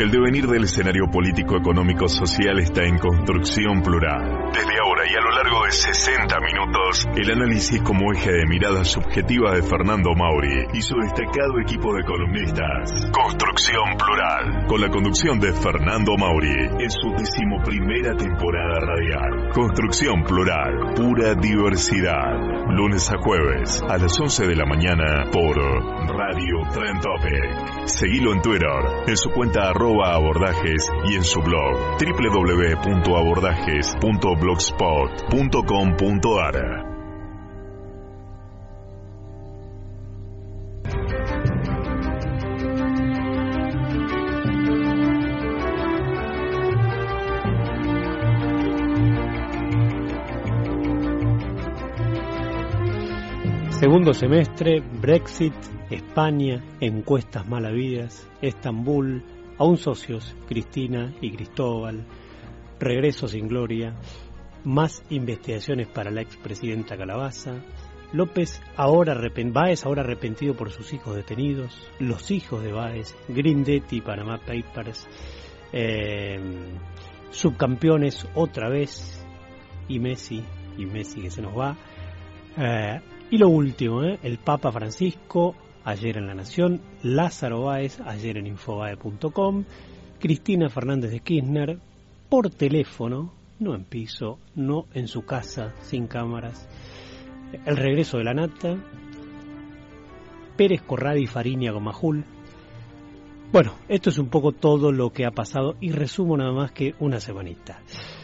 El devenir del escenario político, económico, social está en construcción plural. Desde ahora y a lo largo de 60 minutos, el análisis como eje de mirada subjetiva de Fernando Mauri y su destacado equipo de columnistas. Construcción plural, con la conducción de Fernando Mauri en su decimoprimera temporada radial. Construcción plural, pura diversidad. Lunes a jueves, a las 11 de la mañana, por Radio Topic. Seguilo en Twitter, en su cuenta arroba abordajes y en su blog www.abordajes.blogspot.com.ar. Segundo semestre, Brexit, España, encuestas malavidas, Estambul, aún socios, Cristina y Cristóbal, regreso sin gloria, más investigaciones para la expresidenta Calabaza, López ahora Báez ahora arrepentido por sus hijos detenidos, los hijos de Báez, Grindetti, Panama Papers, eh, subcampeones otra vez. Y Messi, y Messi que se nos va. Eh, y lo último, eh, el Papa Francisco, ayer en La Nación, Lázaro Báez, ayer en infobae.com, Cristina Fernández de Kirchner, por teléfono, no en piso, no en su casa, sin cámaras, el regreso de la nata, Pérez Corradi y Fariña Gomajul. Bueno, esto es un poco todo lo que ha pasado y resumo nada más que una semanita.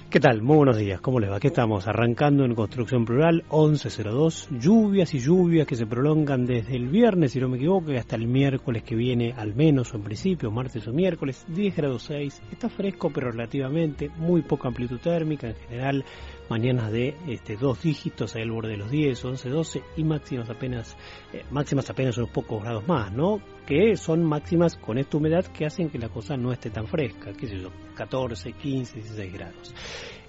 ¿Qué tal? Muy buenos días, ¿cómo les va? ¿Qué estamos? Arrancando en Construcción Plural 1102, lluvias y lluvias que se prolongan desde el viernes, si no me equivoco, hasta el miércoles que viene, al menos o en principio, martes o miércoles, 10 grados 6, está fresco pero relativamente, muy poca amplitud térmica, en general mañanas de este, dos dígitos al borde de los 10, 11, 12 y máximas apenas, eh, máximas apenas unos pocos grados más, ¿no? Que son máximas con esta humedad que hacen que la cosa no esté tan fresca, qué sé yo, 14, 15, 16 grados.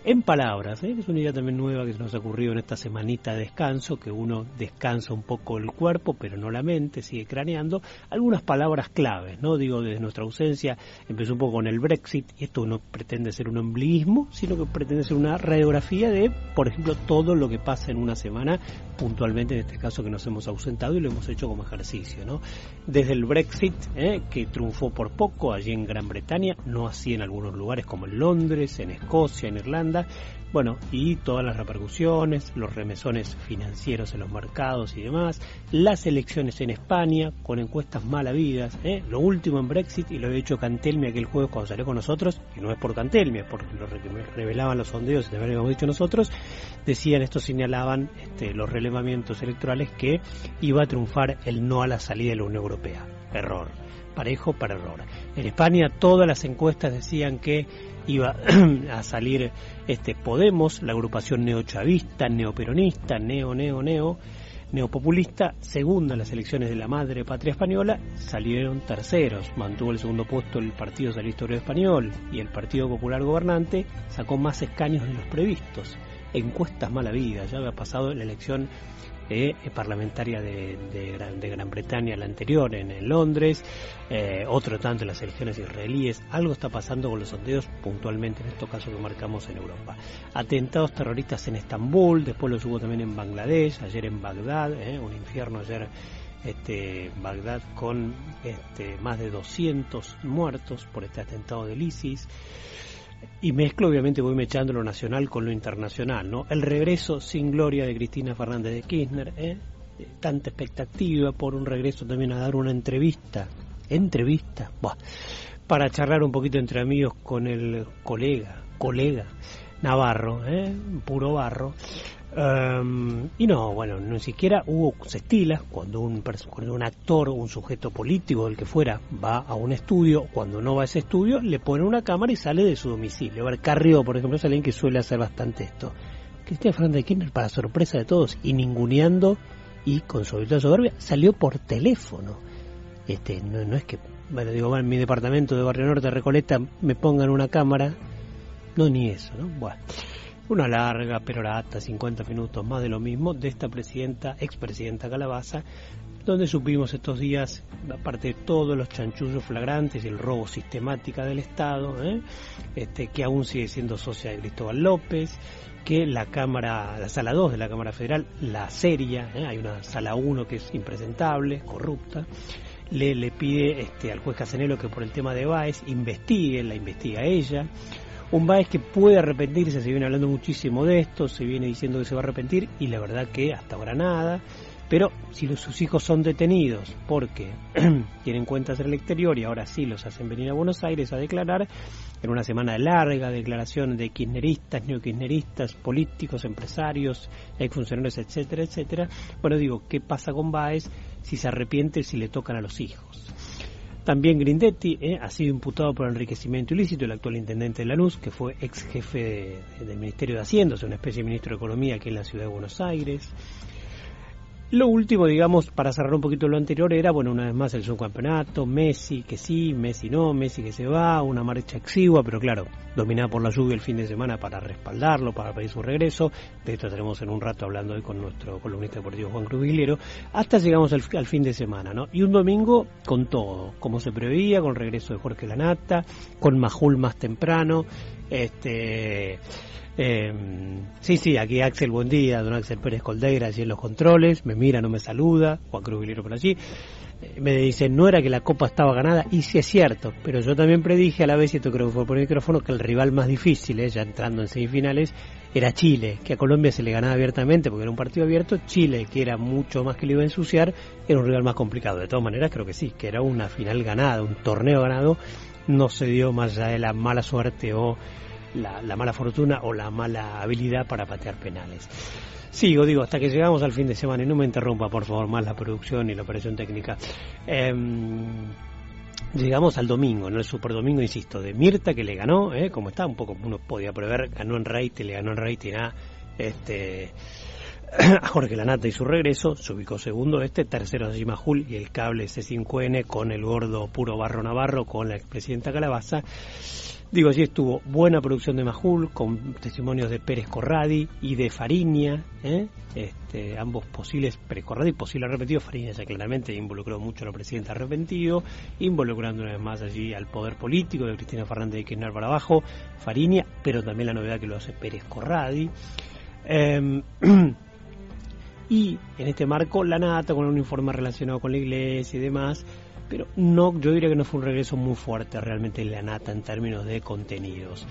En palabras, ¿eh? es una idea también nueva que se nos ha ocurrido en esta semanita de descanso, que uno descansa un poco el cuerpo, pero no la mente, sigue craneando. Algunas palabras claves, ¿no? Digo, desde nuestra ausencia empezó un poco con el Brexit, y esto no pretende ser un ombliguismo, sino que pretende ser una radiografía de, por ejemplo, todo lo que pasa en una semana, puntualmente en este caso que nos hemos ausentado y lo hemos hecho como ejercicio, ¿no? Desde el Brexit, ¿eh? que triunfó por poco allí en Gran Bretaña, no así en algunos lugares como en Londres, en Escocia, en Irlanda, bueno, y todas las repercusiones, los remesones financieros en los mercados y demás, las elecciones en España con encuestas mal habidas, ¿eh? lo último en Brexit, y lo he hecho Cantelmi aquel jueves cuando salió con nosotros, y no es por Cantelmi, es porque lo revelaban los sondeos, de habíamos dicho nosotros, decían, esto señalaban este, los relevamientos electorales que iba a triunfar el no a la salida de la Unión Europea. Error, parejo para error. En España todas las encuestas decían que iba a salir este Podemos, la agrupación neochavista, neoperonista, neo, neo, neo, neopopulista, segunda en las elecciones de la madre patria española, salieron terceros. Mantuvo el segundo puesto el Partido Socialista Obrero Español y el Partido Popular Gobernante sacó más escaños de los previstos. Encuestas mala vida, ya había pasado la elección eh, parlamentaria de, de, Gran, Bretaña, la anterior en, Londres, eh, otro tanto en las elecciones israelíes. Algo está pasando con los sondeos puntualmente en estos casos que marcamos en Europa. Atentados terroristas en Estambul, después los hubo también en Bangladesh, ayer en Bagdad, eh, un infierno ayer este, Bagdad con este, más de 200 muertos por este atentado del ISIS. Y mezclo, obviamente, voy mechando lo nacional con lo internacional, ¿no? El regreso sin gloria de Cristina Fernández de Kirchner, ¿eh? Tanta expectativa por un regreso también a dar una entrevista. Entrevista, para charlar un poquito entre amigos con el colega, colega Navarro, ¿eh? puro barro. Em, y no, bueno, ni siquiera hubo, se estila cuando un, cuando un actor, un sujeto político, el que fuera, va a un estudio, cuando no va a ese estudio, le pone una cámara y sale de su domicilio. A ver, Carrió, por ejemplo, es alguien que suele hacer bastante esto. Cristina Fernández de Kirchner, para sorpresa de todos, y ninguneando y con sobre todo soberbia, salió por teléfono. Este, no, no es que, bueno, digo, en mi departamento de Barrio Norte, Recoleta, me pongan una cámara. No, ni eso, ¿no? Bueno. Una larga perorata, 50 minutos más de lo mismo, de esta presidenta, expresidenta Calabaza, donde supimos estos días, aparte de todos los chanchullos flagrantes y el robo sistemática del Estado, ¿eh? este, que aún sigue siendo socia de Cristóbal López, que la Cámara, la sala 2 de la Cámara Federal, la seria, ¿eh? hay una sala 1 que es impresentable, corrupta, le, le pide este, al juez Casanelo que por el tema de Baez investigue, la investiga ella, un Baez que puede arrepentirse, se viene hablando muchísimo de esto, se viene diciendo que se va a arrepentir y la verdad que hasta ahora nada. Pero si los, sus hijos son detenidos porque tienen cuentas en el exterior y ahora sí los hacen venir a Buenos Aires a declarar, en una semana larga de declaraciones de kirchneristas, neokirchneristas, políticos, empresarios, exfuncionarios, etcétera, etcétera, bueno, digo, ¿qué pasa con Baez si se arrepiente si le tocan a los hijos? También Grindetti eh, ha sido imputado por enriquecimiento ilícito, el actual intendente de Lanús, que fue ex jefe del Ministerio de Hacienda, una especie de ministro de Economía aquí en la ciudad de Buenos Aires. Lo último, digamos, para cerrar un poquito lo anterior, era, bueno, una vez más el subcampeonato, Messi que sí, Messi no, Messi que se va, una marcha exigua, pero claro, dominada por la lluvia el fin de semana para respaldarlo, para pedir su regreso. De esto estaremos en un rato hablando hoy con nuestro columnista deportivo Juan Cruz Hasta llegamos al, al, fin de semana, ¿no? Y un domingo con todo, como se preveía, con el regreso de Jorge Lanata, con Majul más temprano, este eh, sí, sí, aquí Axel, buen día, don Axel Pérez Coldeira, allí en los controles, me mira, no me saluda, Juan Cruz Vilero por allí, eh, me dice, no era que la copa estaba ganada, y sí es cierto, pero yo también predije a la vez, y esto creo que fue por el micrófono, que el rival más difícil, eh, ya entrando en semifinales, era Chile, que a Colombia se le ganaba abiertamente porque era un partido abierto, Chile, que era mucho más que le iba a ensuciar, era un rival más complicado. De todas maneras, creo que sí, que era una final ganada, un torneo ganado, no se dio más allá de la mala suerte o la, mala fortuna o la mala habilidad para patear penales. Sigo, digo, hasta que llegamos al fin de semana y no me interrumpa, por favor, más la producción y la operación técnica. Em, llegamos al domingo, ¿no? El super domingo, insisto, de Mirta que le ganó, ¿eh? como está, un poco uno podía prever, ganó en rating, le ganó en rating a este a Jorge Lanata y su regreso, se ubicó segundo este, tercero Jim Majul y el cable C5N con el gordo puro Barro Navarro con la expresidenta Calabaza. Digo, allí estuvo buena producción de Majul, con testimonios de Pérez Corradi y de Fariña, ¿eh? este, ambos posibles, Pérez Corradi posible arrepentido, Fariña ya claramente involucró mucho a la presidenta arrepentido, involucrando una vez más allí al poder político de Cristina Fernández de Kirchner para abajo, Fariña, pero también la novedad que lo hace Pérez Corradi. Em, y en este marco la nata con un informe relacionado con la iglesia y demás, pero no, yo diría que no fue un regreso muy fuerte realmente en la nata en términos de contenidos.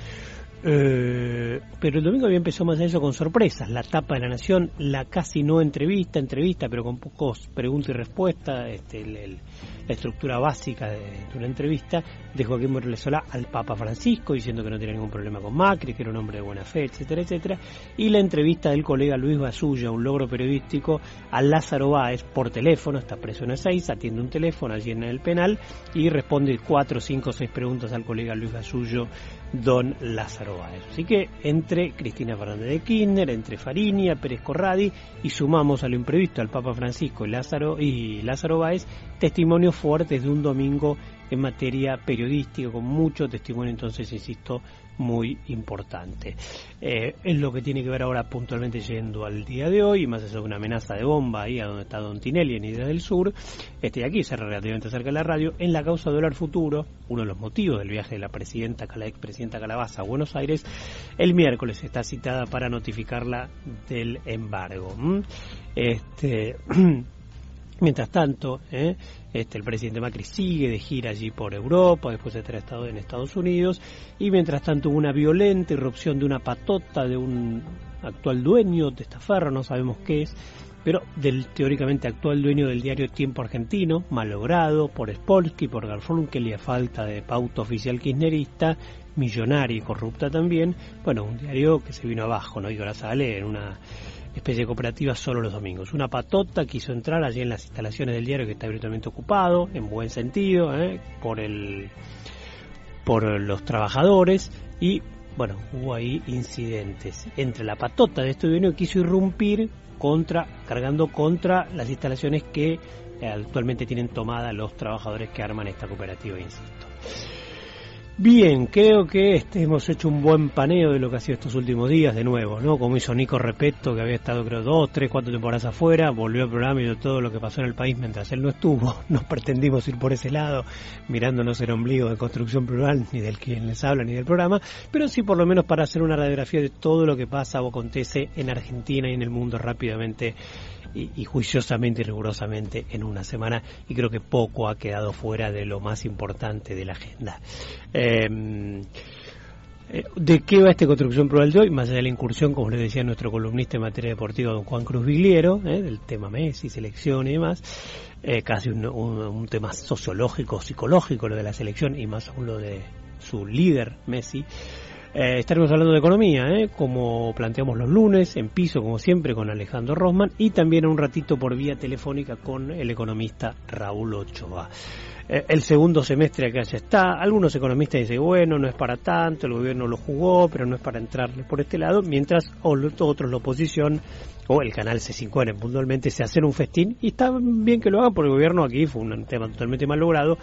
Eh, pero el domingo había empezado más eso con sorpresas. La tapa de la Nación, la casi no entrevista, entrevista, pero con pocos preguntas y respuestas, este, la estructura básica de, una entrevista de Joaquín Morales Solá al Papa Francisco, diciendo que no tenía ningún problema con Macri, que era un hombre de buena fe, etcétera, etcétera. Y la entrevista del colega Luis Basulla, un logro periodístico, a Lázaro Báez por teléfono, está preso en 6, atiende un teléfono allí en el penal y responde cuatro, cinco, seis preguntas al colega Luis Basullo don Lázaro Báez. Así que entre Cristina Fernández de Kirchner, entre Farinia, Pérez Corradi y sumamos a lo imprevisto al Papa Francisco y Lázaro, y Lázaro Báez, testimonios fuertes de un domingo en materia periodística, con mucho testimonio, entonces, insisto, muy importante. Eh, es lo que tiene que ver ahora puntualmente yendo al día de hoy, más allá de una amenaza de bomba ahí a donde está Don Tinelli en Ideas del Sur, este, aquí, se relativamente cerca de la radio, en la causa dólar futuro, uno de los motivos del viaje de la presidenta, la expresidenta Calabaza a Buenos Aires, el miércoles está citada para notificarla del embargo. Este Mientras tanto, ¿eh? este, el presidente Macri sigue de gira allí por Europa, después de estar estado en Estados Unidos, y mientras tanto hubo una violenta irrupción de una patota de un actual dueño de esta no sabemos qué es, pero del teóricamente actual dueño del diario Tiempo Argentino, malogrado por Spolsky, por Garfunkel y a falta de pauta oficial kirchnerista, millonaria y corrupta también, bueno, un diario que se vino abajo, ¿no? Y ahora sale en una especie de cooperativa solo los domingos. Una patota quiso entrar allí en las instalaciones del diario que está virtualmente ocupado, en buen sentido, ¿eh? por el por los trabajadores y bueno, hubo ahí incidentes entre la patota de este que quiso irrumpir contra, cargando contra las instalaciones que eh, actualmente tienen tomada los trabajadores que arman esta cooperativa, insisto. Bien, creo que este, hemos hecho un buen paneo de lo que ha sido estos últimos días, de nuevo, ¿no? Como hizo Nico Repeto, que había estado creo dos, tres, cuatro temporadas afuera, volvió al programa y de todo lo que pasó en el país mientras él no estuvo. No pretendimos ir por ese lado, mirándonos el ombligo de construcción plural, ni del quien les habla, ni del programa, pero sí por lo menos para hacer una radiografía de todo lo que pasa o acontece en Argentina y en el mundo rápidamente y, juiciosamente y rigurosamente en una semana y creo que poco ha quedado fuera de lo más importante de la agenda. Em, eh, ¿De qué va esta construcción plural de hoy? Más allá de la incursión, como les decía nuestro columnista en materia deportiva, don Juan Cruz Vigliero, eh, del tema Messi, selección y demás, eh, casi un, un, tema sociológico, psicológico lo de la selección y más aún lo de su líder, Messi. Eh, estaremos hablando de economía, ¿eh? como planteamos los lunes, en piso como siempre con Alejandro Rosman y también un ratito por vía telefónica con el economista Raúl Ochoa. Eh, el segundo semestre acá ya está, algunos economistas dicen, bueno, no es para tanto, el gobierno lo jugó, pero no es para entrarle por este lado, mientras otros, la oposición o el canal C5N puntualmente se hacen un festín y está bien que lo hagan porque el gobierno aquí fue un tema totalmente mal logrado,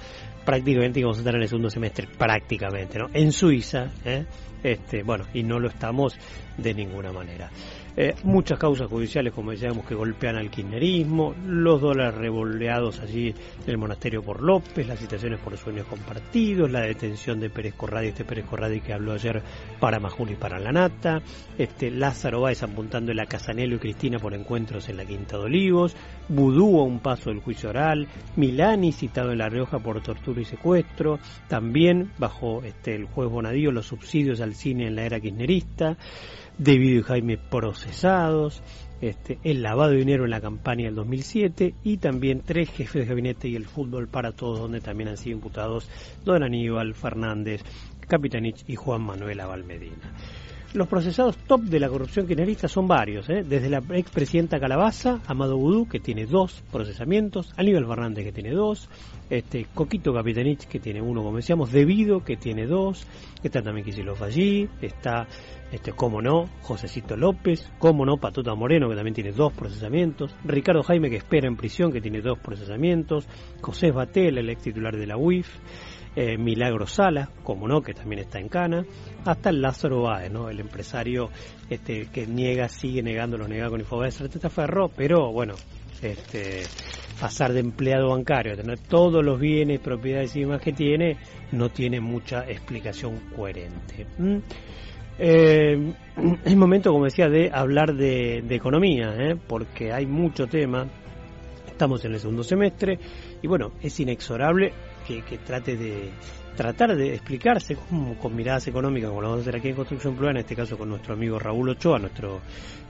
prácticamente vamos a estar en el segundo semestre, prácticamente, ¿no? En Suiza, ¿eh? este, bueno, y no lo estamos de ninguna manera. Eh, muchas causas judiciales, como decíamos, que golpean al kirchnerismo, los dólares revoleados allí en el monasterio por López, las citaciones por sueños compartidos, la detención de Pérez Corradi, este Pérez Corradi que habló ayer para Majul y para la Nata, este Lázaro Báez apuntando la Casanelo y Cristina por encuentros en la Quinta de Olivos, Vudú a un paso del juicio oral, Milani citado en La Rioja por tortura y secuestro, también bajo este, el juez Bonadío los subsidios al cine en la era kirchnerista, David y Jaime procesados, este, el lavado de dinero en la campaña del 2007 y también tres jefes de gabinete y el fútbol para todos, donde también han sido imputados Don Aníbal Fernández, Capitanich y Juan Manuel Avalmedina. Los procesados top de la corrupción kirchnerista son varios, ¿eh? desde la expresidenta Calabaza, Amado Vudú, que tiene dos procesamientos, Aníbal Fernández, que tiene dos, este, Coquito Capitanich, que tiene uno, como decíamos, Debido, que tiene dos, está también Kicillof allí, está, este, cómo no, Josecito López, cómo no, Patuta Moreno, que también tiene dos procesamientos, Ricardo Jaime, que espera en prisión, que tiene dos procesamientos, José Batel, el ex titular de la UIF, eh, Milagro Sala, como no, que también está en Cana, hasta el Lázaro Báez, ¿no? el empresario este, que niega, sigue negando, lo nega con Infobae, Ferro, pero bueno, este, pasar de empleado bancario, tener todos los bienes, propiedades y demás que tiene, no tiene mucha explicación coherente. Eh, es momento, como decía, de hablar de, economía, ¿eh? porque hay mucho tema. Estamos en el segundo semestre y bueno, es inexorable que, trate de tratar de explicarse con, miradas económicas, como lo vamos a hacer aquí en Construcción Plural, en este caso con nuestro amigo Raúl Ochoa, nuestro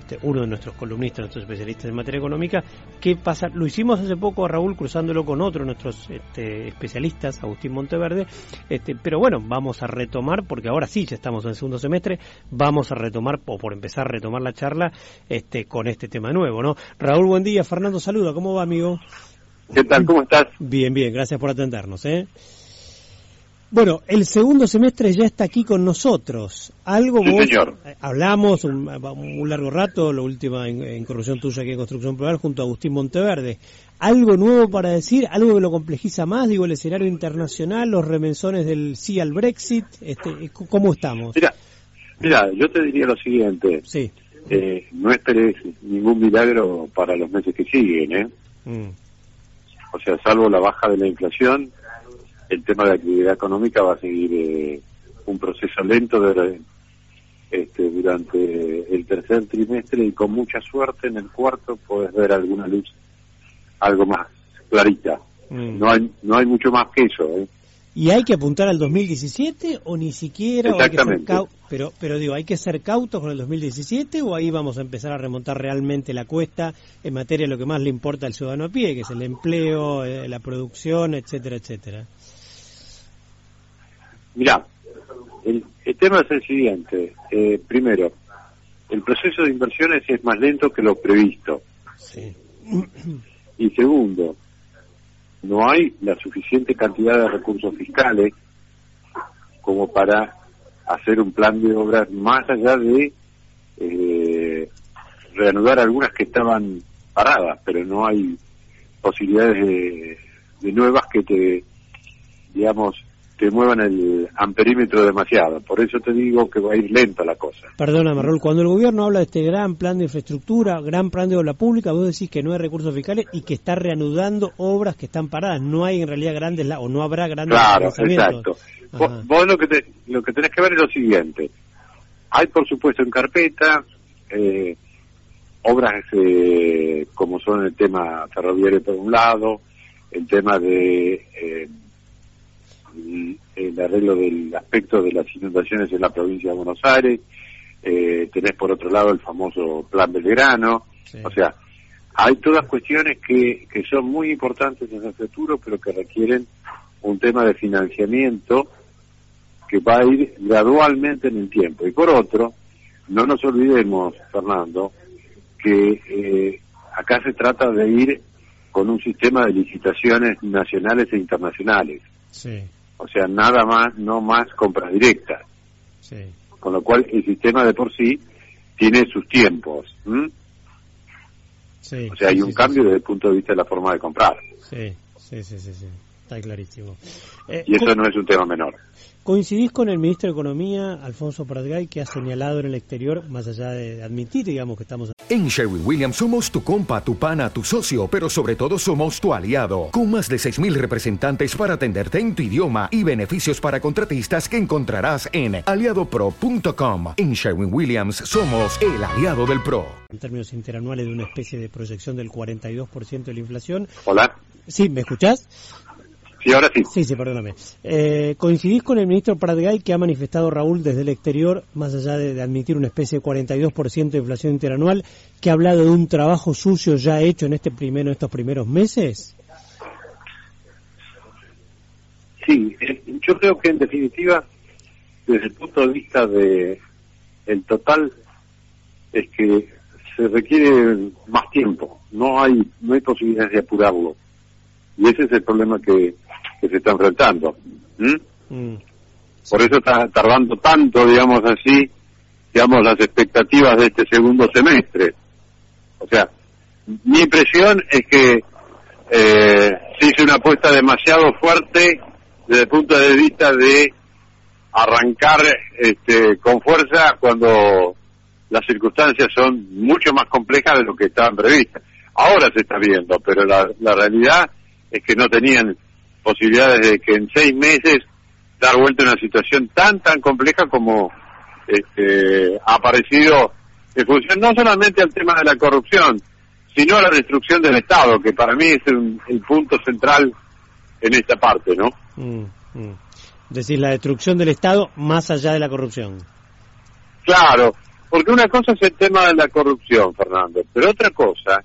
este, uno de nuestros columnistas, nuestros especialistas en materia económica, qué pasa. Lo hicimos hace poco a Raúl cruzándolo con otro de nuestros este, especialistas, Agustín Monteverde, este, pero bueno, vamos a retomar, porque ahora sí, ya estamos en el segundo semestre, vamos a retomar, o por empezar a retomar la charla este, con este tema nuevo, ¿no? Raúl, buen día, Fernando, saluda, ¿cómo va, amigo? ¿Qué tal? ¿Cómo estás? Bien, bien, gracias por atendernos. ¿eh? Bueno, el segundo semestre ya está aquí con nosotros. Algo señor. Eh, hablamos un, largo rato, la última en, corrupción tuya aquí en Construcción Plural, junto a Agustín Monteverde. ¿Algo nuevo para decir? ¿Algo que lo complejiza más? Digo, el escenario internacional, los remensones del sí al Brexit. Este, ¿Cómo estamos? Mira, mira, yo te diría lo siguiente. Sí. Eh, no esperes ningún milagro para los meses que siguen, ¿eh? Mm. O sea, salvo la baja de la inflación, el tema de la actividad económica va a seguir eh, un proceso lento de, este, durante el tercer trimestre y con mucha suerte en el cuarto puedes ver alguna luz, algo más clarita. Mm. No hay no hay mucho más que eso. ¿eh? ¿Y hay que apuntar al 2017 o ni siquiera? Exactamente. pero, pero digo, ¿hay que ser cautos con el 2017 o ahí vamos a empezar a remontar realmente la cuesta en materia de lo que más le importa al ciudadano a pie, que es el empleo, eh, la producción, etcétera, etcétera? Mirá, el, tema es el siguiente. Eh, primero, el proceso de inversiones es más lento que lo previsto. Y segundo, no hay la suficiente cantidad de recursos fiscales como para hacer un plan de obras más allá de eh, reanudar algunas que estaban paradas, pero no hay posibilidades de nuevas que te, digamos, te muevan el amperímetro demasiado. Por eso te digo que va a ir lenta la cosa. Perdona, Marrol, cuando el gobierno habla de este gran plan de infraestructura, gran plan de obra pública, vos decís que no hay recursos fiscales y que está reanudando obras que están paradas. No hay en realidad grandes, o no habrá grandes Claro, exacto. Vos, lo, que te, lo que tenés que ver es lo siguiente. Hay, por supuesto, en carpeta eh, obras eh, como son el tema ferroviario por un lado, el tema de... Eh, el arreglo del aspecto de las inundaciones en la provincia de Buenos Aires, eh, tenés por otro lado el famoso Plan Belgrano, o sea, hay todas cuestiones que, que son muy importantes en el futuro, pero que requieren un tema de financiamiento que va a ir gradualmente en el tiempo. Y por otro, no nos olvidemos, Fernando, que eh, acá se trata de ir con un sistema de licitaciones nacionales e internacionales. Sí. O sea, nada más, no más compra directa. Con lo cual el sistema de por sí tiene sus tiempos. o sea, hay un cambio desde el punto de vista de la forma de comprar. Sí, sí, sí, sí, está clarísimo. Eh, y eso no es un tema menor. ¿Coincidís con el ministro de Economía, Alfonso Pratgay, que ha señalado en el exterior, más allá de admitir, digamos, que estamos... En Sherwin Williams somos tu compa, tu pana, tu socio, pero sobre todo somos tu aliado, con más de 6.000 representantes para atenderte en tu idioma y beneficios para contratistas que encontrarás en aliadopro.com. En Sherwin Williams somos el aliado del PRO. En términos interanuales de una especie de proyección del 42% de la inflación. Hola. Sí, ¿me escuchás? Sí, ahora sí. Sí, sí, perdóname. Eh, ¿Coincidís con el ministro Pratgay que ha manifestado Raúl desde el exterior, más allá de, admitir una especie de 42% de inflación interanual, que ha hablado de un trabajo sucio ya hecho en este primero, estos primeros meses? Sí, eh, yo creo que en definitiva, desde el punto de vista de el total, es que se requiere más tiempo. No hay no hay posibilidad de apurarlo. Y ese es el problema que, que se está enfrentando. Mm. Por eso está tardando tanto, digamos así, digamos, las expectativas de este segundo semestre. O sea, mi impresión es que eh, se hizo una apuesta demasiado fuerte desde el punto de vista de arrancar este, con fuerza cuando las circunstancias son mucho más complejas de lo que estaban previstas. Ahora se está viendo, pero la, la realidad es que no tenían posibilidades de que en seis meses dar vuelta a una situación tan, tan compleja como este, ha aparecido en función no solamente al tema de la corrupción, sino a la destrucción del Estado, que para mí es el punto central en esta parte, ¿no? Mm, mm. Decir, la destrucción del Estado más allá de la corrupción. Claro, porque una cosa es el tema de la corrupción, Fernando, pero otra cosa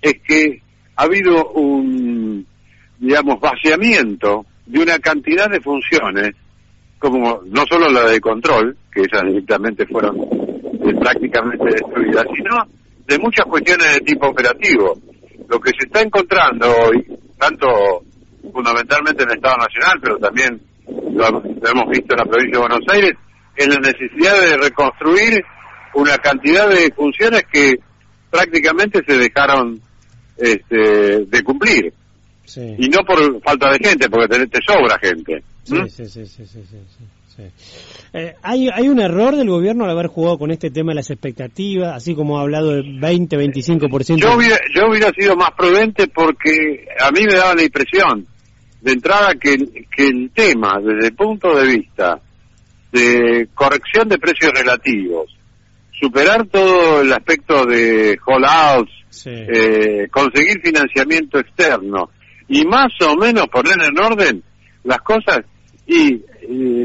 es que ha habido un, digamos, vaciamiento de una cantidad de funciones, como no solo la de control, que esas directamente fueron eh, prácticamente destruidas, sino de muchas cuestiones de tipo operativo. Lo que se está encontrando hoy, tanto fundamentalmente en el Estado Nacional, pero también lo, hemos visto en la provincia de Buenos Aires, es la necesidad de reconstruir una cantidad de funciones que prácticamente se dejaron este, de cumplir. Y no por falta de gente, porque te, te sobra gente. Sí, sí, sí, sí, sí, eh, ¿hay, ¿Hay un error del gobierno al haber jugado con este tema de las expectativas, así como ha hablado del 20-25%? Yo hubiera, yo hubiera sido más prudente porque a mí me daba la impresión de entrada que, que el tema, desde el punto de vista de corrección de precios relativos, superar todo el aspecto de hold eh, conseguir financiamiento externo, y más o menos poner en orden las cosas y,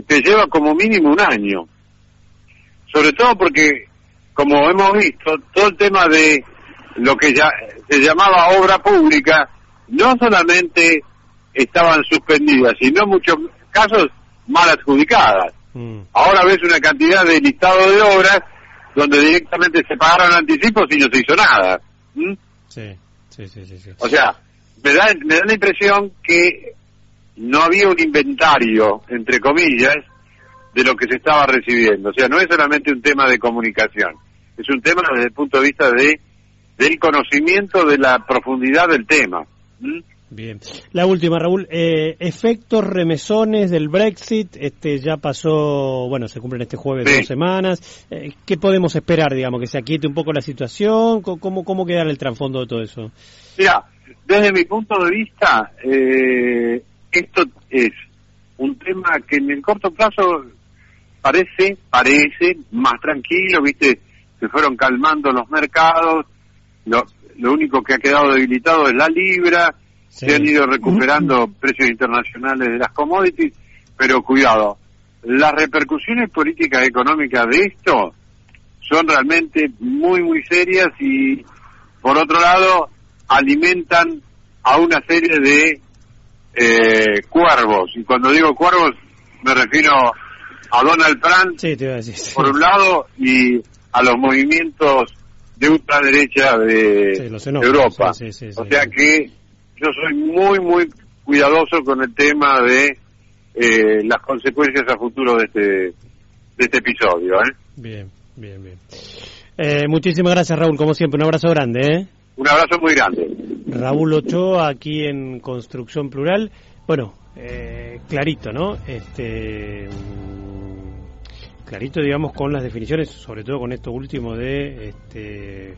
te lleva como mínimo un año. Sobre todo porque, como hemos visto, todo el tema de lo que ya se llamaba obra pública, no solamente estaban suspendidas, sino en muchos casos mal adjudicadas. Mm. Ahora ves una cantidad de listado de obras donde directamente se pagaron anticipos y no se hizo nada. Sí, sí, sí, sí, O sea, me da, me da la impresión que no había un inventario, entre comillas, de lo que se estaba recibiendo. O sea, no es solamente un tema de comunicación, es un tema desde el punto de vista de del conocimiento de la profundidad del tema. Bien. La última, Raúl. Eh, efectos remesones del Brexit. Este ya pasó, bueno, se cumplen este jueves dos semanas. Eh, ¿Qué podemos esperar, digamos, que se aquiete un poco la situación? ¿Cómo, cómo quedará el trasfondo de todo eso? Mira, desde mi punto de vista, eh, esto es un tema que en el corto plazo parece, parece más tranquilo, viste, se fueron calmando los mercados, lo, lo único que ha quedado debilitado es la libra, se han ido recuperando precios internacionales de las commodities, pero cuidado, las repercusiones políticas y económicas de esto son realmente muy, muy serias y, por otro lado, alimentan a una serie de eh, cuervos. Y cuando digo cuervos, me refiero a Donald Trump, por un lado, y a los movimientos de ultraderecha de, Europa. o sea que yo soy muy, muy cuidadoso con el tema de eh, las consecuencias a futuro de este, de este episodio. ¿eh? Bien, bien, bien. Eh, muchísimas gracias, Raúl, como siempre. Un abrazo grande. ¿eh? Un abrazo muy grande. Raúl Ochoa, aquí en Construcción Plural. Bueno, eh, clarito, ¿no? Este clarito, digamos, con las definiciones, sobre todo con esto último de este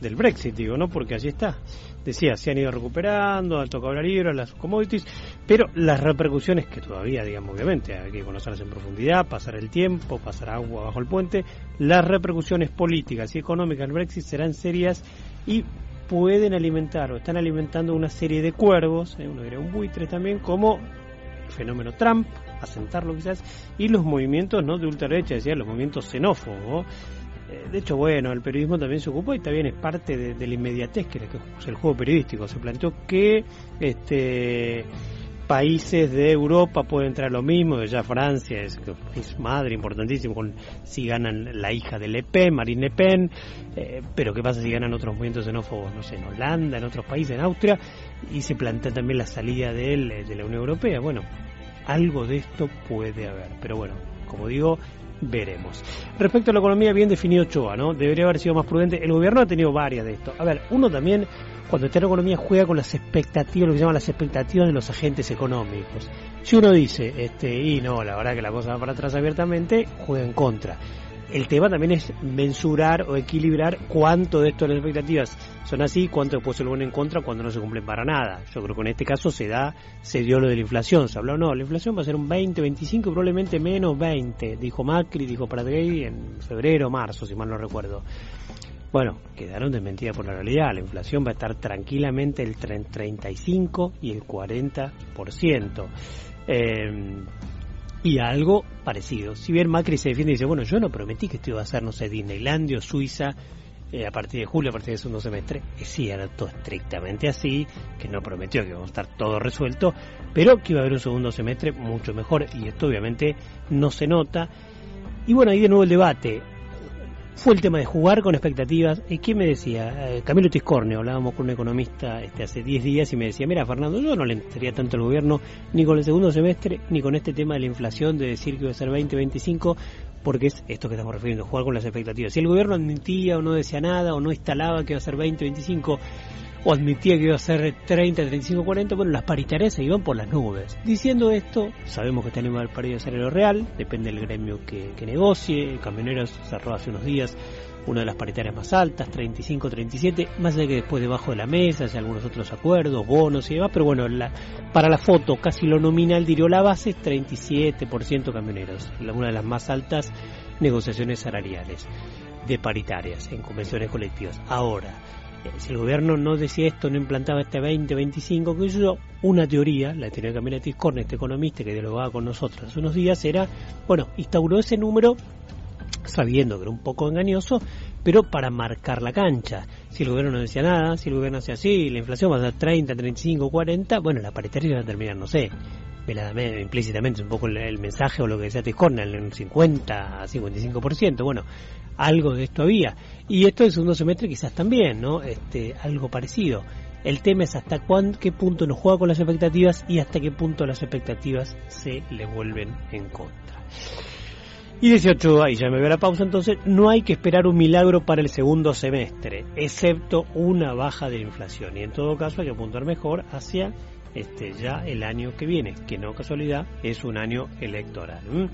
del Brexit, digo, ¿no? Porque allí está. Decía, se han ido recuperando, al tocado la libra, las commodities, pero las repercusiones que todavía, digamos, obviamente, hay que conocerlas en profundidad, pasar el tiempo, pasar agua bajo el puente, las repercusiones políticas y económicas del Brexit serán serias y pueden alimentar o están alimentando una serie de cuervos, eh, uno diría un buitre también, como el fenómeno Trump, asentarlo quizás, y los movimientos no de ultraderecha, decía, los movimientos xenófobos, de hecho, bueno, el periodismo también se ocupó y también es parte de, la inmediatez que es el juego periodístico. Se planteó que este países de Europa pueden entrar lo mismo, ya Francia es, madre importantísimo si ganan la hija de Le Pen, Marine Le Pen, eh, pero qué pasa si ganan otros movimientos xenófobos, no sé, en Holanda, en otros países, en Austria, y se plantea también la salida de él de la Unión Europea. Bueno, algo de esto puede haber, pero bueno, como digo, veremos. Respecto a la economía, bien definido Choa, ¿no? Debería haber sido más prudente. El gobierno ha tenido varias de esto. A ver, uno también, cuando está en economía, juega con las expectativas, lo que llaman las expectativas de los agentes económicos. Si uno dice, este, y no, la verdad que la cosa va para atrás abiertamente, juega en contra el tema también es mensurar o equilibrar cuánto de estas expectativas son así, cuánto después se lo ven en contra cuando no se cumplen para nada. Yo creo que en este caso se da, se dio lo de la inflación, se habló, no, la inflación va a ser un 20, 25, probablemente menos 20, dijo Macri, dijo Pratgay en febrero, marzo, si mal no recuerdo. Bueno, quedaron desmentidas por la realidad. La inflación va a estar tranquilamente el 35 y el 40%. Eh, y algo parecido. Si bien Macri se defiende y dice, bueno, yo no prometí que esto iba a ser, no sé, Disneylandia o Suiza eh, a partir de julio, a partir del segundo semestre. Es cierto, estrictamente así, que no prometió que iba a estar todo resuelto, pero que iba a haber un segundo semestre mucho mejor y esto obviamente no se nota. Y bueno, ahí de nuevo el debate fue el tema de jugar con expectativas. ¿Y quién me decía? Eh, Camilo Tiscornio, hablábamos con un economista este, hace 10 días y me decía, mira Fernando, yo no le entraría tanto al gobierno ni con el segundo semestre ni con este tema de la inflación de decir que iba a ser 20-25 porque es esto que estamos refiriendo, jugar con las expectativas. Si el gobierno admitía o no decía nada o no instalaba que iba a ser 20-25 o admitía que iba a ser 30, 35, 40, bueno, las paritarias se iban por las nubes. Diciendo esto, sabemos que tenemos el parido de salario real, depende del gremio que, negocie, Camioneros cerró hace unos días una de las paritarias más altas, 35, 37, más allá que después debajo de la mesa hay algunos otros acuerdos, bonos y demás, pero bueno, la, para la foto casi lo nominal diría la base es 37% camioneros, una de las más altas negociaciones salariales de paritarias en convenciones colectivas. Ahora, si el gobierno no decía esto, no implantaba este 20, 25, que yo, una teoría, la teoría de Camila Tiscorne, este economista que dialogaba con nosotros hace unos días, era, bueno, instauró ese número sabiendo que era un poco engañoso, pero para marcar la cancha. Si el gobierno no decía nada, si el gobierno hacía así, la inflación va a ser 30, 35, 40, bueno, la paritaria va a terminar, no sé, veladamente, implícitamente, un poco el, mensaje o lo que decía Tiscornel, en un 50 a 55%, bueno, algo de esto había. Y esto del segundo semestre quizás también, ¿no? Este, algo parecido. El tema es hasta qué punto nos juega con las expectativas y hasta qué punto las expectativas se le vuelven en contra. Y 18, ahí ya me veo la pausa, entonces no hay que esperar un milagro para el segundo semestre, excepto una baja de inflación. Y en todo caso hay que apuntar mejor hacia este, ya el año que viene, que no casualidad es un año electoral.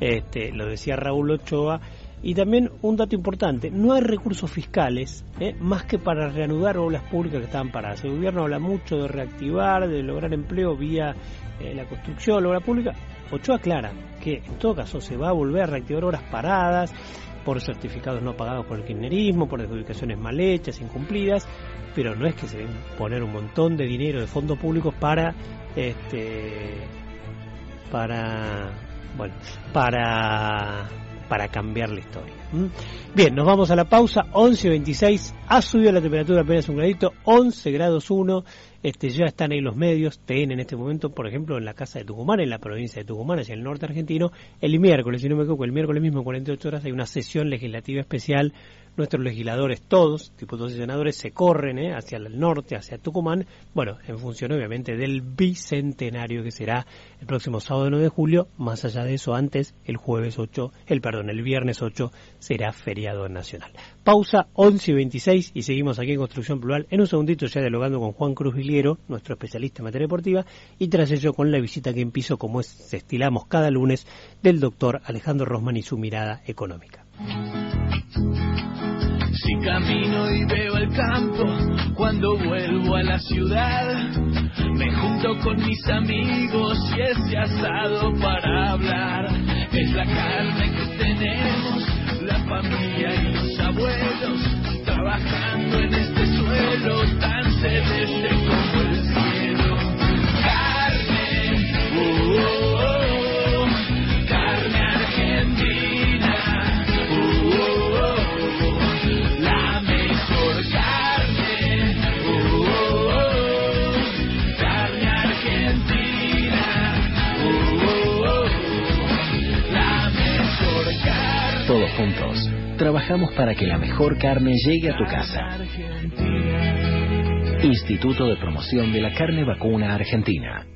Este, lo decía Raúl Ochoa. Y también un dato importante, no hay recursos fiscales ¿eh? más que para reanudar obras públicas que estaban paradas. El gobierno habla mucho de reactivar, de lograr empleo vía eh, la construcción, la obra pública. Ochoa aclara que en todo caso se va a volver a reactivar obras paradas por certificados no pagados por el kirchnerismo, por adjudicaciones mal hechas, incumplidas, pero no es que se den poner un montón de dinero de fondos públicos para este para bueno, para para cambiar la historia. Bien, nos vamos a la pausa, 11.26, ha subido la temperatura apenas un gradito, 11 grados 1, este, ya están ahí los medios, TN en este momento, por ejemplo, en la casa de Tucumán, en la provincia de Tucumán, hacia el norte argentino, el miércoles, si no me equivoco, el miércoles mismo, 48 horas, hay una sesión legislativa especial nuestros legisladores todos, diputados y senadores, se corren ¿eh? hacia el norte, hacia Tucumán, bueno, en función obviamente del bicentenario que será el próximo sábado 9 de julio, más allá de eso, antes, el jueves 8, el perdón, el viernes 8 será feriado nacional. Pausa 11 y 26 y seguimos aquí en Construcción Plural, en un segundito ya dialogando con Juan Cruz Viliero, nuestro especialista en materia deportiva, y tras ello con la visita que en piso, como es, estilamos cada lunes, del doctor Alejandro Rosman y su mirada económica. Si camino y veo el campo, cuando vuelvo a la ciudad, me junto con mis amigos y ese asado para hablar. Es la carne que tenemos, la familia y los abuelos, trabajando en este suelo tan celeste como el cielo. Carne, oh, juntos, trabajamos para que la mejor carne llegue a tu casa. Instituto de Promoción de la Carne Vacuna Argentina.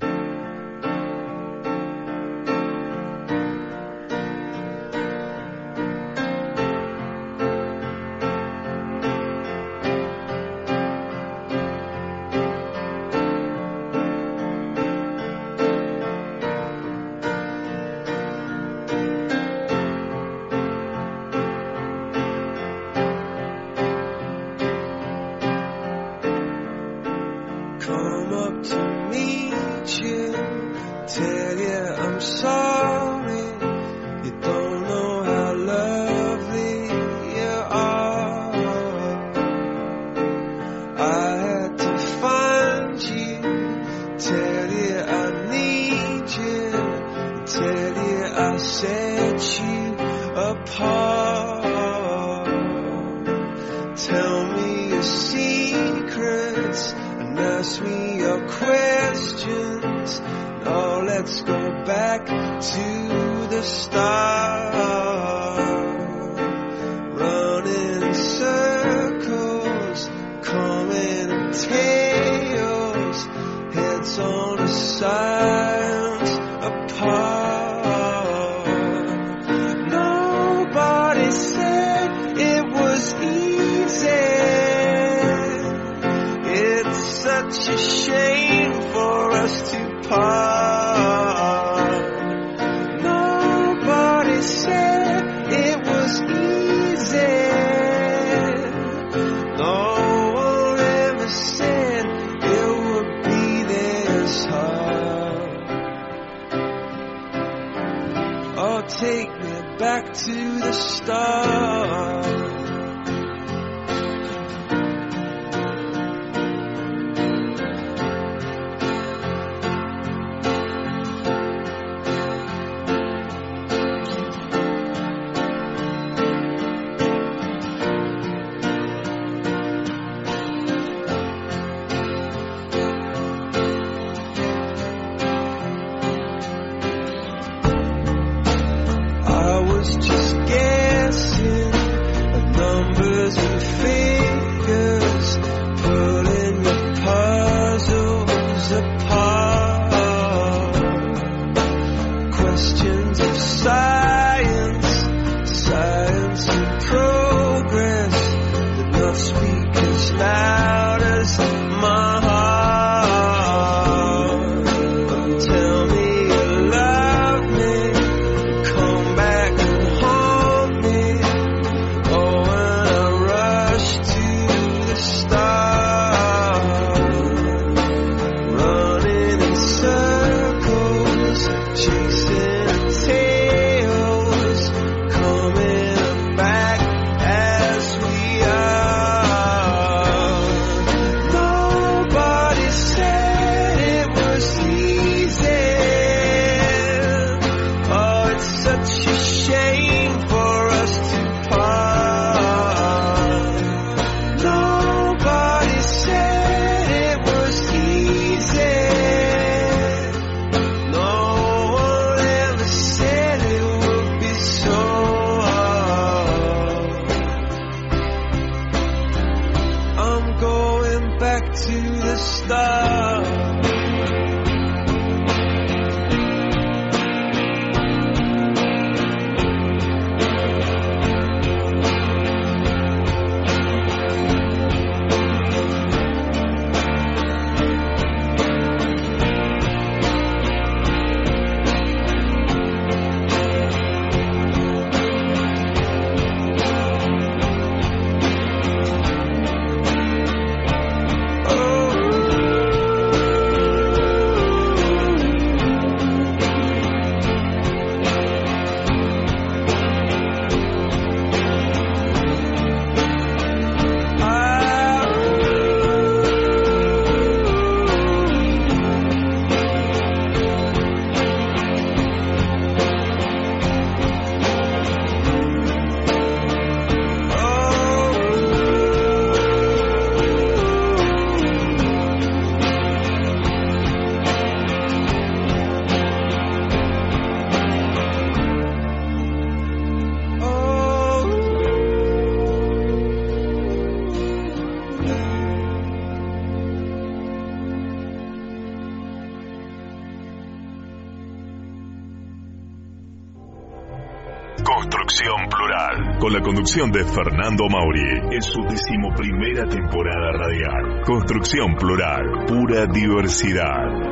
Conducción de Fernando Mauri en su decimoprimera temporada radial. Construcción plural, pura diversidad.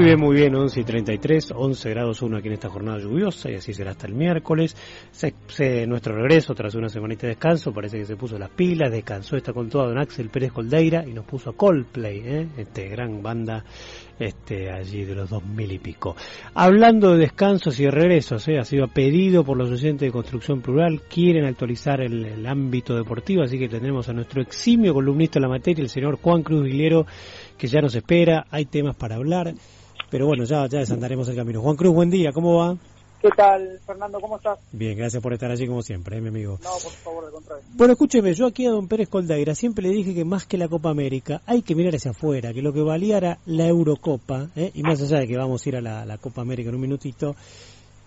Muy bien, muy bien, 11 y 33, 11 grados 1 aquí en esta jornada lluviosa y así será hasta el miércoles. Se, nuestro regreso tras una semanita de descanso, parece que se puso las pilas, descansó, está con todo don Axel Pérez Coldeira y nos puso a Coldplay, ¿eh? este gran banda este allí de los dos mil y pico. Hablando de descansos y de regresos, ¿eh? ha sido pedido por los oyentes de Construcción Plural, quieren actualizar el, ámbito deportivo, así que tendremos a nuestro eximio columnista de la materia, el señor Juan Cruz Vilero, que ya nos espera, hay temas para hablar. Pero bueno, ya, ya desandaremos el camino. Juan Cruz, buen día, ¿cómo va? ¿Qué tal, Fernando? ¿Cómo estás? Bien, gracias por estar allí como siempre, ¿eh, mi amigo. No, por favor, al contrario. Bueno, escúcheme, yo aquí a don Pérez Coldaira siempre le dije que más que la Copa América hay que mirar hacia afuera, que lo que valía era la Eurocopa, ¿eh? y más allá de que vamos a ir a la, Copa América en un minutito,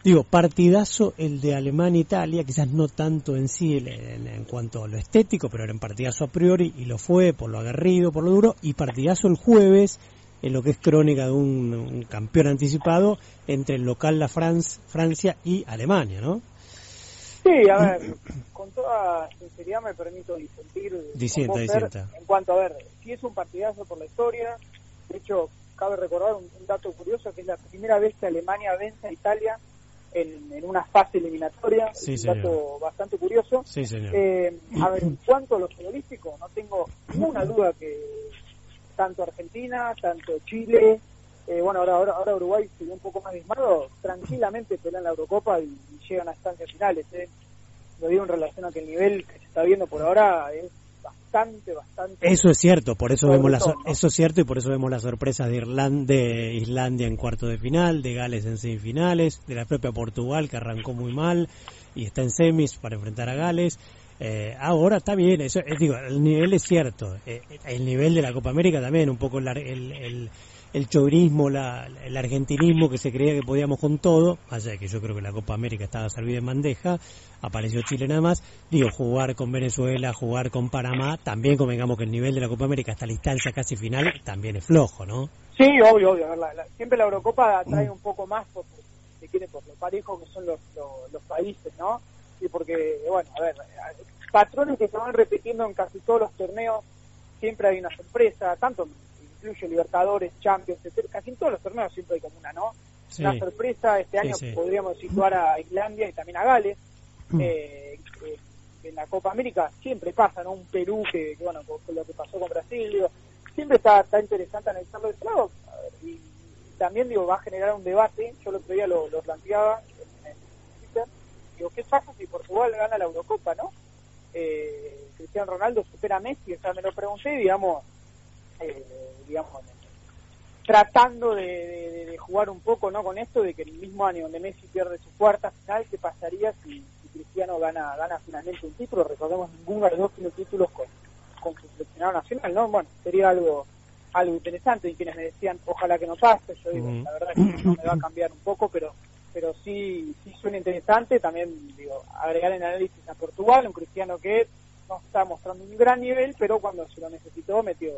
digo, partidazo el de Alemania-Italia, quizás no tanto en sí en, en, cuanto a lo estético, pero era un partidazo a priori, y lo fue por lo aguerrido, por lo duro, y partidazo el jueves en lo que es crónica de un, campeón anticipado entre el local la France, Francia y Alemania, ¿no? Sí, a ver, con toda sinceridad me permito disentir. Disienta, disienta. En cuanto a ver, si es un partidazo por la historia, de hecho, cabe recordar un, dato curioso que es la primera vez que Alemania vence a Italia en, en una fase eliminatoria, sí, un dato bastante curioso. Sí, señor. Eh, a ver, en cuanto a lo futbolístico, no tengo ninguna duda que tanto Argentina, tanto Chile, eh, bueno, ahora, ahora, ahora Uruguay se un poco más dismado, tranquilamente pelean la Eurocopa y, llegan a estancias finales. Eh. Lo digo en relación a que el nivel que se está viendo por ahora es bastante, bastante. Eso es cierto, por eso vemos la, eso es cierto y por eso vemos las sorpresas de Irlanda, de Islandia en cuarto de final, de Gales en semifinales, de la propia Portugal que arrancó muy mal y está en semis para enfrentar a Gales. Eh, ahora está bien, eso, digo, el nivel es cierto, eh, el nivel de la Copa América también, un poco el, el, el chauvinismo, la, el argentinismo que se creía que podíamos con todo, allá de que yo creo que la Copa América estaba servida en bandeja, apareció Chile nada más, digo, jugar con Venezuela, jugar con Panamá, también convengamos que el nivel de la Copa América hasta la instancia casi final también es flojo, ¿no? Sí, obvio, obvio, siempre la Eurocopa trae un poco más por, si quiere, por lo parejo que son los, los, países, ¿no? Y porque, bueno, a ver, patrones que se van repitiendo en casi todos los torneos, siempre hay una sorpresa, tanto incluye Libertadores, Champions, casi en todos los torneos siempre hay como una, ¿no? Una sorpresa, este año podríamos situar a Islandia y también a Gales. Mm. Eh, eh, en la Copa América siempre pasa, ¿no? Un Perú que, bueno, con, lo que pasó con Brasil, digo, siempre está, está interesante analizarlo de lado. Y también, digo, va a generar un debate. Yo el otro día lo, planteaba en, Twitter. Digo, ¿qué pasa si Portugal gana la Eurocopa, no? Eh, Cristiano Ronaldo supera a Messi, o sea, me lo pregunté, digamos, eh, digamos, tratando de, jugar un poco no con esto de que el mismo año donde Messi pierde su cuarta final, ¿qué pasaría si, Cristiano gana gana finalmente un título? Recordemos, ninguno de los dos títulos con, con su seleccionado nacional, ¿no? Bueno, sería algo algo interesante y quienes me decían, ojalá que no pase, yo digo, la verdad es que no me va a cambiar un poco, pero pero sí, sí suena interesante, también digo, agregar en análisis a Portugal, un cristiano que no está mostrando un gran nivel, pero cuando se lo necesitó metió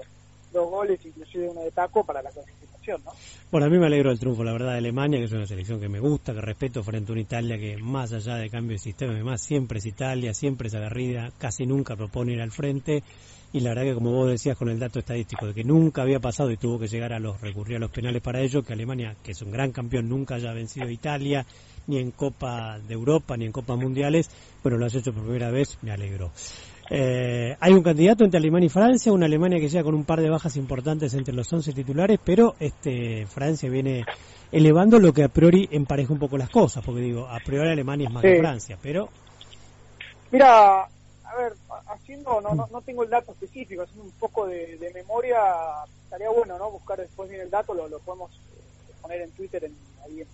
dos goles, inclusive uno de taco para la clasificación, ¿no? Bueno, a mí me alegro del triunfo, la verdad, de Alemania, que es una selección que me gusta, que respeto frente a una Italia que más allá de cambio de sistema, además siempre es Italia, siempre es agarrida, casi nunca propone ir al frente y la verdad que como vos decías con el dato estadístico de que nunca había pasado y tuvo que llegar a los recurrir a los penales para ello que Alemania que es un gran campeón nunca haya vencido a Italia ni en Copa de Europa ni en Copas Mundiales bueno lo has hecho por primera vez me alegro. Eh, hay un candidato entre Alemania y Francia, una Alemania que llega con un par de bajas importantes entre los 11 titulares, pero este Francia viene elevando lo que a priori empareja un poco las cosas, porque digo, a priori Alemania es más que Francia, pero... Mira, a ver, haciendo, no, no, tengo el dato específico, haciendo un poco de, memoria, estaría bueno, ¿no? Buscar después bien el dato, lo, lo podemos eh, poner en Twitter, en, ahí en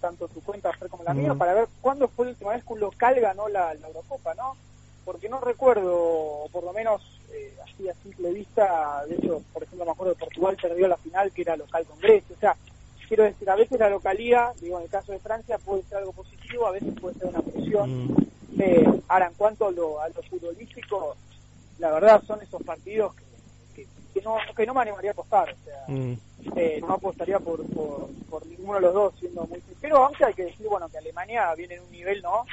tanto tu cuenta como la mía, para ver cuándo fue la última vez que un local ganó la, la Eurocopa, ¿no? porque no recuerdo, por lo menos eh, así a simple vista, de hecho, por ejemplo, me acuerdo de Portugal perdió la final que era local con Grecia, o sea, quiero decir, a veces la localía, digo, en el caso de Francia puede ser algo positivo, a veces puede ser una presión. Mm. Eh, ahora, en cuanto a lo, a lo futbolístico, la verdad son esos partidos que, que, no, que no me animaría a apostar, o sea, mm. eh, no apostaría por, por, por ninguno de los dos, siendo muy sincero, aunque hay que decir, bueno, que Alemania viene en un nivel, ¿no?,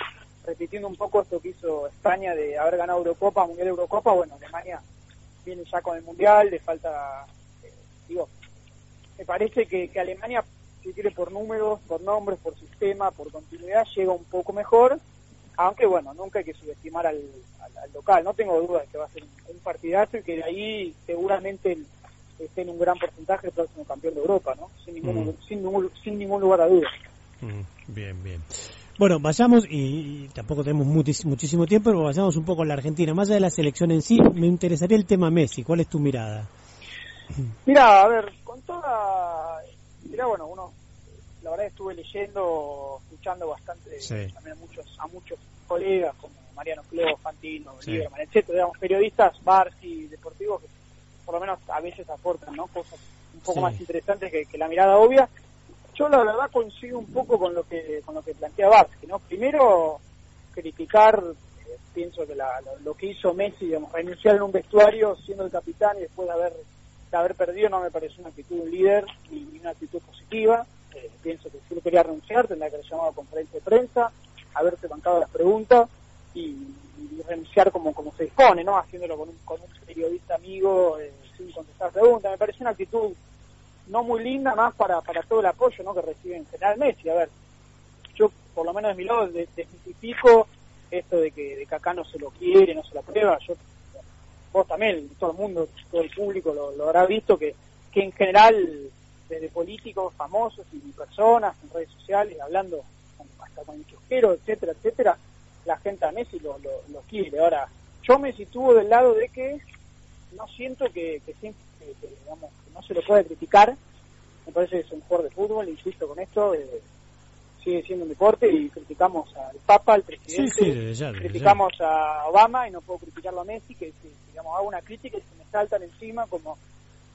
repitiendo un poco esto que hizo España de haber ganado Eurocopa, Mundial Eurocopa, bueno, Alemania viene ya con el Mundial, le falta, eh, digo, me parece que, Alemania, si quiere por números, por nombres, por sistema, por continuidad, llega un poco mejor, aunque bueno, nunca hay que subestimar al, local, no tengo duda de que va a ser un, partidazo y que de ahí seguramente esté en un gran porcentaje el próximo campeón de Europa, ¿no? Sin ningún, mm. sin, ningún, sin ningún lugar a dudas. Mm, bien, bien. Bueno, vayamos, y, tampoco tenemos muchísimo tiempo, pero vayamos un poco a la Argentina. Más allá de la selección en sí, me interesaría el tema Messi. ¿Cuál es tu mirada? Mira, a ver, con toda... Mira, bueno, uno, la verdad estuve leyendo, escuchando bastante también a muchos, a muchos colegas como Mariano Cló, Fantino, sí. Lieberman, etcétera, digamos, periodistas, Barsi, deportivos, que por lo menos a veces aportan ¿no? cosas un poco más interesantes que, que la mirada obvia yo la verdad coincido un poco con lo que con lo que plantea Vázquez, ¿no? Primero criticar, eh, pienso que lo, que hizo Messi, digamos, renunciar en un vestuario siendo el capitán y después de haber de haber perdido no me parece una actitud de un líder ni, una actitud positiva. Eh, pienso que si él quería renunciar tendría que haber llamado a conferencia de prensa, haberse bancado las preguntas y, renunciar como como se dispone, ¿no? Haciéndolo con un, con un periodista amigo eh, sin contestar preguntas. Me parece una actitud no muy linda más para, para todo el apoyo ¿no? que recibe en general Messi. A ver, yo por lo menos de mi lado desmitifico esto de que, de que acá no se lo quiere, no se lo aprueba. Yo, vos también, todo el mundo, todo el público lo, habrá visto que, que en general desde políticos famosos y personas en redes sociales, hablando hasta con el chusquero, etcétera, etcétera, la gente a Messi lo, lo, quiere. Ahora, yo me sitúo del lado de que no siento que, que, digamos, no se lo puede criticar. Me parece que es un jugador de fútbol, insisto con esto, eh, sigue siendo un deporte y criticamos al Papa, al presidente, criticamos a Obama y no puedo criticarlo a Messi, que digamos hago una crítica y se me saltan encima como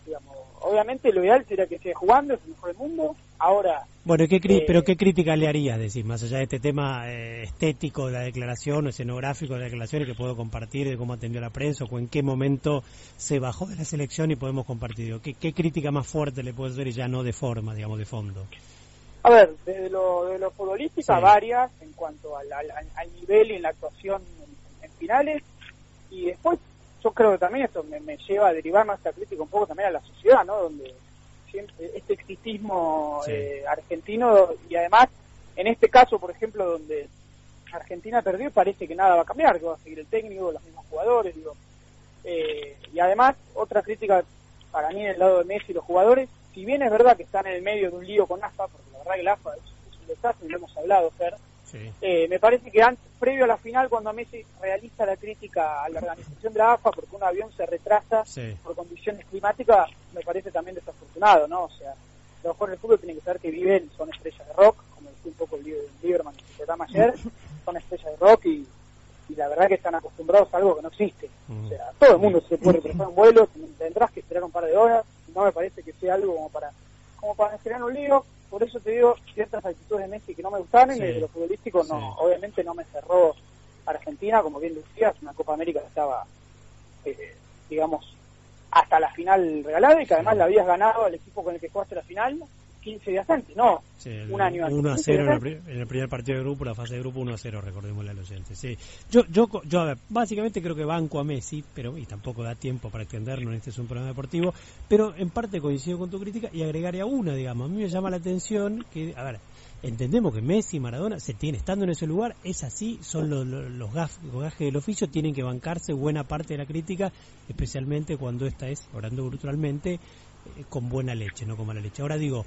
digamos, obviamente lo ideal sería que siga jugando, es el mejor del mundo, ahora... Bueno, ¿qué eh, pero ¿qué crítica le harías, decir, más allá de este tema eh, estético de la declaración, escenográfico de la declaración que puedo compartir de cómo atendió la prensa o en qué momento se bajó de la selección y podemos compartir? ¿Qué, qué crítica más fuerte le puedes hacer y ya no de forma, digamos, de fondo? A ver, de lo, de lo futbolística, varias en cuanto al, al, nivel y en la actuación en finales, y después yo creo que también esto me, lleva a derivar más esta crítica un poco también a la sociedad, ¿no? Donde este exitismo eh, argentino y además, en este caso, por ejemplo, donde Argentina perdió, parece que nada va a cambiar, que va a seguir el técnico, los mismos jugadores, digo. Eh, y además, otra crítica para mí en el lado de Messi y los jugadores, si bien es verdad que están en el medio de un lío con AFA, porque la verdad que el AFA es, un desastre, y lo hemos hablado, Fer, eh, me parece que antes, previo a la final, cuando Messi realiza la crítica a la organización de la AFA porque un avión se retrasa por condiciones climáticas, me parece también desafortunado, ¿no? O sea, los jugadores del fútbol tienen que saber que viven, son estrellas de rock, como decía un poco el Lieberman que llama ayer, son estrellas de rock y, la verdad que están acostumbrados a algo que no existe. O sea, todo el mundo se puede retrasar un vuelo, tendrás que esperar un par de horas, no me parece que sea algo como para como para generar un lío por eso te digo ciertas actitudes de Messi que no me gustaron y de lo futbolístico no, obviamente no me cerró Argentina, como bien decías, una Copa América que estaba, eh, digamos, hasta la final regalada y que además la habías ganado al equipo con el que jugaste la final 15 días antes, no, un año antes. 1 a 0 en el, primer partido de grupo, la fase de grupo 1 a 0, recordémosle a los oyentes. Sí. Yo, yo, yo, a ver, básicamente creo que banco a Messi, pero y tampoco da tiempo para extenderlo, este es un programa deportivo, pero en parte coincido con tu crítica y agregaría una, digamos, a mí me llama la atención que, a ver, entendemos que Messi y Maradona se tienen estando en ese lugar, es así, son los, los, gajes del oficio, tienen que bancarse buena parte de la crítica, especialmente cuando esta es, orando brutalmente, eh, con buena leche, no con mala leche. Ahora digo,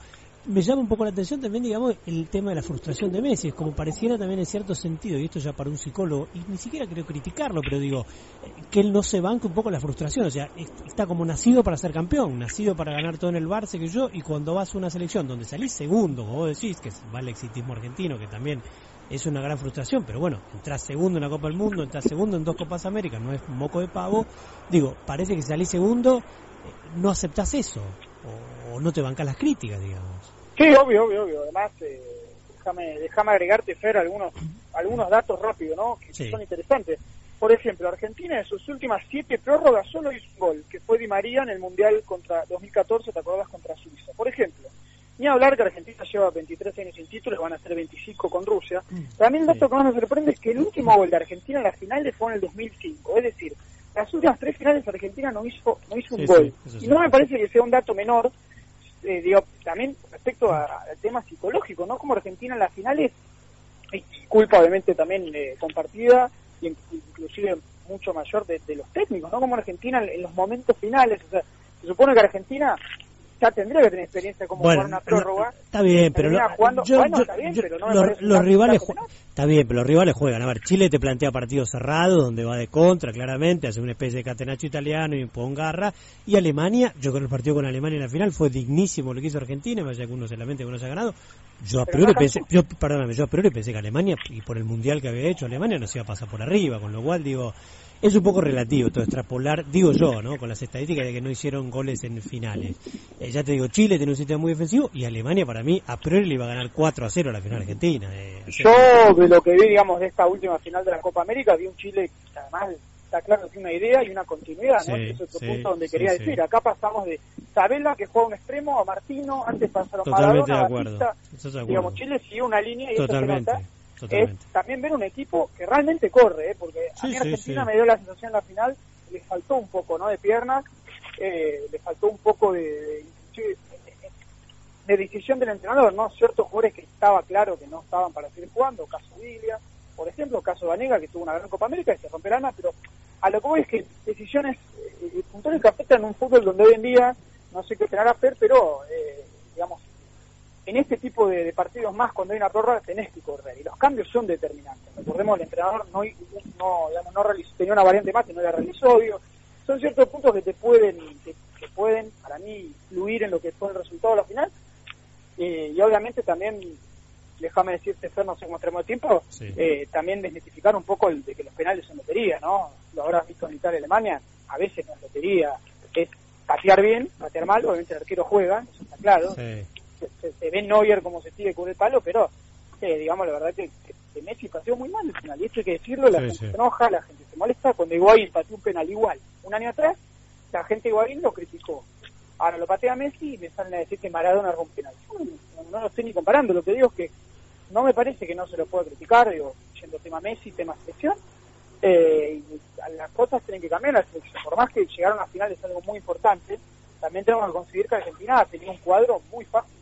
me llama un poco la atención también, digamos, el tema de la frustración de Messi, como pareciera también en cierto sentido, y esto ya para un psicólogo, y ni siquiera creo criticarlo, pero digo, eh, que él no se banque un poco la frustración, o sea, está como nacido para ser campeón, nacido para ganar todo en el Barça que yo, y cuando vas a una selección donde salís segundo, como vos decís, que va el exitismo argentino, que también es una gran frustración, pero bueno, entras segundo en la Copa del Mundo, entras segundo en dos Copas Américas, no es moco de pavo, digo, parece que salís segundo, eh, no aceptas eso, o, o no te bancas las críticas, digamos. Sí, obvio, obvio, obvio. Además, eh, déjame, déjame agregarte, Fer, algunos, algunos datos rápidos, ¿no? Que son interesantes. Por ejemplo, Argentina en sus últimas siete prórrogas solo hizo un gol, que fue Di María en el Mundial contra 2014, ¿te acordás? Contra Suiza. Por ejemplo, ni hablar que Argentina lleva 23 años sin título, van a ser 25 con Rusia. También el dato que más me sorprende es que el último gol de Argentina en la final fue en el 2005. Es decir, las últimas tres finales Argentina no hizo, no hizo un gol. y no me parece que sea un dato menor eh, digo, también respecto al tema psicológico, ¿no? Como Argentina en las finales, y culpa obviamente también eh, compartida, y inclusive mucho mayor de, los técnicos, ¿no? Como Argentina en, los momentos finales, o sea, se supone que Argentina ya tendría que tener experiencia como jugar una prórroga. Está bien, pero, los rivales está bien, pero los rivales juegan. A ver, Chile te plantea partidos cerrados donde va de contra, claramente, hace una especie de catenacho italiano y pon garra. Y Alemania, yo creo que el partido con Alemania en la final fue dignísimo lo que hizo Argentina, más allá que uno se lamente que uno se ha ganado. Yo a priori pensé, yo, perdóname, yo a priori pensé que Alemania, y por el mundial que había hecho, Alemania no se iba a pasar por arriba, con lo cual digo, es un poco relativo todo extrapolar, digo yo, ¿no? Con las estadísticas de que no hicieron goles en finales. Eh, ya te digo, Chile tiene un sistema muy defensivo y Alemania para mí a priori le iba a ganar 4 a 0 a la final argentina. Eh, yo de lo que vi, digamos, de esta última final de la Copa América, vi un Chile que además está claro que tiene una idea y una continuidad, ¿no? es otro punto donde quería decir. Acá pasamos de Sabela, que juega un extremo, a Martino, antes pasaron Totalmente Maradona, de acuerdo. Batista. Digamos, Chile siguió una línea y Totalmente. eso se nota es también ver un equipo que realmente corre, ¿eh? porque a mí Argentina me dio la sensación en la final, le faltó un poco ¿no? de piernas, eh, le faltó un poco de, de, decisión del entrenador, ¿no? Ciertos jugadores que estaba claro que no estaban para seguir jugando, caso Villa, por ejemplo, caso Vanega, que tuvo una gran Copa América y se rompe la pero a lo que voy es que decisiones eh, puntuales que afectan un fútbol donde hoy en día, no sé qué a hacer, pero, eh, digamos, en este tipo de, partidos más, cuando hay una prórroga, tenés que correr. Y los cambios son determinantes. Recordemos, el entrenador no, no, no realizó, tenía una variante más y no la realizó. son ciertos puntos que te pueden, que, pueden, para mí, influir en lo que fue el resultado de la final. Eh, y obviamente también déjame decirte, Fer, no sé cómo tenemos tiempo, eh, también desmitificar un poco el de que los penales son lotería, ¿no? Lo habrás visto en Italia y Alemania, a veces no es lotería, es patear bien, patear mal, obviamente el arquero juega, eso está claro. Se, ve Neuer como se sigue con el palo, pero eh, digamos la verdad que, Messi pateó muy mal el penal, y esto hay que decirlo, la gente se enoja, la gente se molesta, cuando Higuaín pateó un penal igual un año atrás, la gente Higuaín lo criticó. Ahora lo patea Messi y me salen a decir que Maradona un penal. no, lo estoy ni comparando, lo que digo es que no me parece que no se lo pueda criticar, digo, yendo tema Messi, tema selección, eh, las cosas tienen que cambiar la selección. Por más que llegar a una final es algo muy importante, también tenemos que conseguir que Argentina ha tenido un cuadro muy fácil.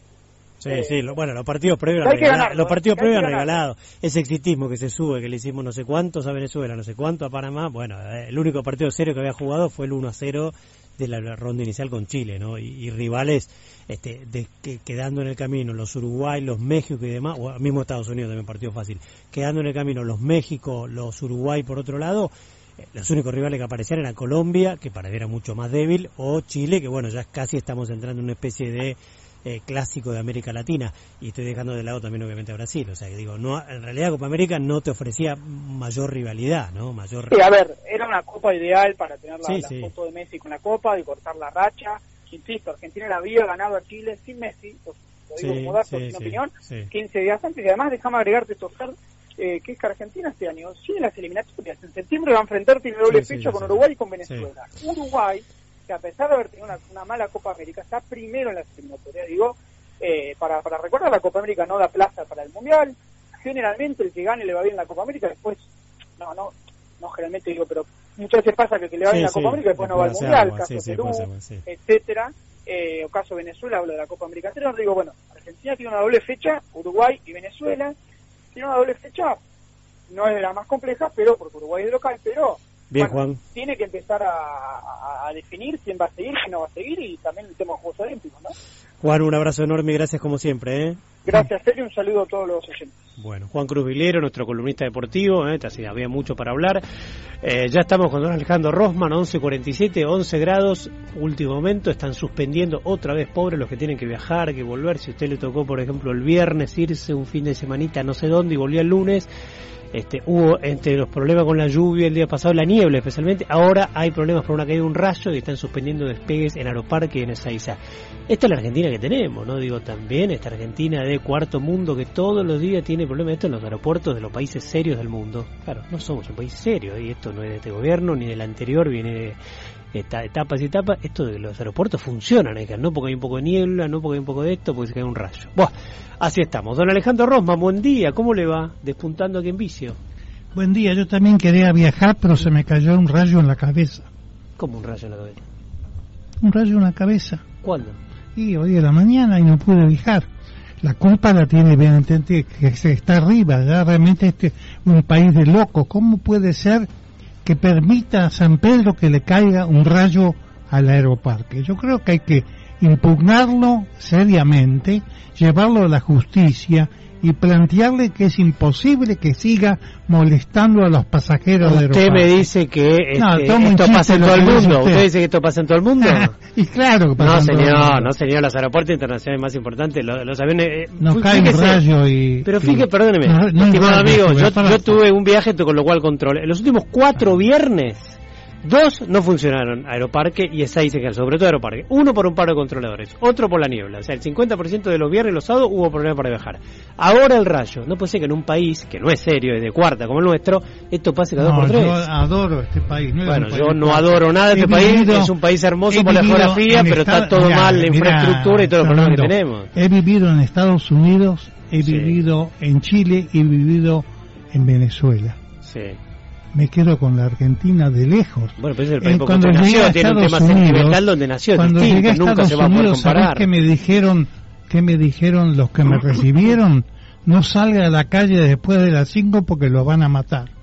Sí, eh, sí, bueno, los partidos previos han regalado, los partidos previos han regalado ese exitismo que se sube, que le hicimos no sé cuántos a Venezuela, no sé cuánto a Panamá, bueno, eh, el único partido serio que había jugado fue el 1 a 0 de la ronda inicial con Chile, ¿no? Y, rivales este, de, que, quedando en el camino, los Uruguay, los México y demás, o mismo Estados Unidos también partido fácil, quedando en el camino los México, los Uruguay por otro lado, eh, los únicos rivales que aparecían eran Colombia, que para era mucho más débil, o Chile, que bueno, ya casi estamos entrando en una especie de eh, clásico de América Latina. Y estoy dejando de lado también obviamente a Brasil. O sea que digo no en realidad Copa América no te ofrecía mayor rivalidad no mayor sí a ver era una copa ideal para tener la, foto de Messi con la copa y cortar la racha. Insisto Argentina la había ganado a Chile sin Messi lo digo como dato sin opinión 15 días antes. Y además déjame agregarte esto eh, que es que Argentina este año sigue las eliminatorias en septiembre va a enfrentar tiene doble fecha con Uruguay y con Venezuela. Uruguay que a pesar de haber tenido una, mala Copa América, está primero en la eliminatorias. Digo, eh, para, para recordar, la Copa América no da plaza para el Mundial. Generalmente el que gane le va bien la Copa América, después, no, no, no generalmente digo, pero muchas veces pasa que el que le va bien la Copa América después no va al Mundial, caso Perú, etcétera. Eh, o caso Venezuela, hablo de la Copa América Pero digo, bueno, Argentina tiene una doble fecha, Uruguay y Venezuela. Tiene una doble fecha, no es de la más compleja, pero porque Uruguay es local, pero Bien, Juan. Tiene que empezar a, definir quién va a seguir, quién no va a seguir y también el tema de Juegos Olímpicos, ¿no? Juan, un abrazo enorme y gracias como siempre, ¿eh? Gracias, Sergio, un saludo a todos los oyentes. Bueno, Juan Cruz Vilero, nuestro columnista deportivo, ¿eh? había mucho para hablar. Eh, ya estamos con don Alejandro Rosman, 11.47, 11 grados, último momento, están suspendiendo otra vez, pobres los que tienen que viajar, que volver. Si usted le tocó, por ejemplo, el viernes irse un fin de semanita no sé dónde y volvió el lunes, este, hubo entre los problemas con la lluvia el día pasado, la niebla especialmente, ahora hay problemas por una caída de un rayo y están suspendiendo despegues en Aeroparque y en Ezeiza. Esta es la Argentina que tenemos, ¿no? Digo, también esta Argentina de cuarto mundo que todos los días tiene problemas esto en los aeropuertos de los países serios del mundo. Claro, no somos un país serio y esto no es de este gobierno ni del anterior, viene de etapas y etapas. Esto de los aeropuertos funcionan, no porque hay un poco de niebla, no porque hay un poco de esto, porque se cae un rayo. Buah. Así estamos. Don Alejandro Rosma, buen día. ¿Cómo le va? Despuntando aquí en vicio. Buen día. Yo también quería viajar, pero se me cayó un rayo en la cabeza. ¿Cómo un rayo en la cabeza? Un rayo en la cabeza. ¿Cuándo? Y hoy de la mañana y no pude viajar. La culpa la tiene evidentemente que se está arriba. Ya realmente este es un país de locos. ¿Cómo puede ser que permita a San Pedro que le caiga un rayo al aeroparque? Yo creo que hay que impugnarlo seriamente, llevarlo a la justicia y plantearle que es imposible que siga molestando a los pasajeros Usted Usted me dice que este, esto pasa en todo el mundo. Usted. dice que esto pasa en todo el mundo? y claro que pasa No, señor, no, señor. Los aeropuertos internacionales más importantes, los, aviones... Eh, Nos cae un rayo y... Pero fíjese, perdóneme, estimado amigo, yo, yo tuve un viaje con lo cual controlé. Los últimos cuatro viernes Dos no funcionaron, Aeroparque y Ezeiza, sobre todo Aeroparque. Uno por un paro de controladores, otro por la niebla. O sea, el 50% de los viernes y los sábados hubo problemas para viajar. Ahora el rayo. No puede ser que en un país que no es serio, es de cuarta como el nuestro, esto pase cada dos por tres. Yo adoro este país. bueno, yo no adoro nada de este país. Es un país hermoso por la geografía, pero está todo mal, la infraestructura y todo los problemas que tenemos. He vivido en Estados Unidos, he vivido en Chile y he vivido en Venezuela. Sí me quedo con la Argentina de lejos. Bueno, pues es el país eh, cuando nació, tiene un tema sentimental donde nació, cuando distinto, llegué a nunca se va a poder comparar. qué me dijeron, qué me dijeron los que me recibieron? No salga a la calle después de las 5 porque lo van a matar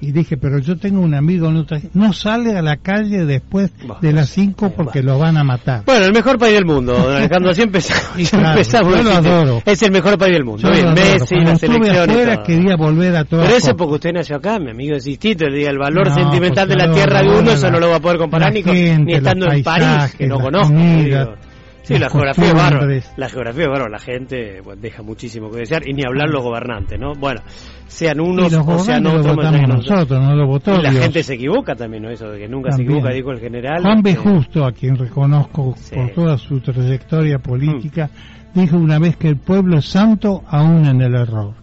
y dije, pero yo tengo un amigo, no sale a la calle después de las 5 porque lo van a matar. Bueno, el mejor país del mundo, Alejandro, así empezamos. empezamos yo lo adoro. Es el mejor país del mundo. Bien, Messi, la selección. Afuera, quería volver a todo. Pero eso porque usted nació acá, mi amigo, es distinto. El, valor sentimental de la tierra de uno, eso no lo va a poder comparar ni, con, ni estando en París, que no conozco. Sí, la geografía, barro, la geografía, barro, la gente deja muchísimo que desear y ni hablar los gobernantes, ¿no? Bueno, sean unos o sean otros. nosotros, no lo votó y la gente se equivoca también, ¿no? Eso de que nunca se equivoca, dijo el general. Juan B. Justo, a quien reconozco por toda su trayectoria política, mm. dijo una vez que el pueblo es santo aún en el error.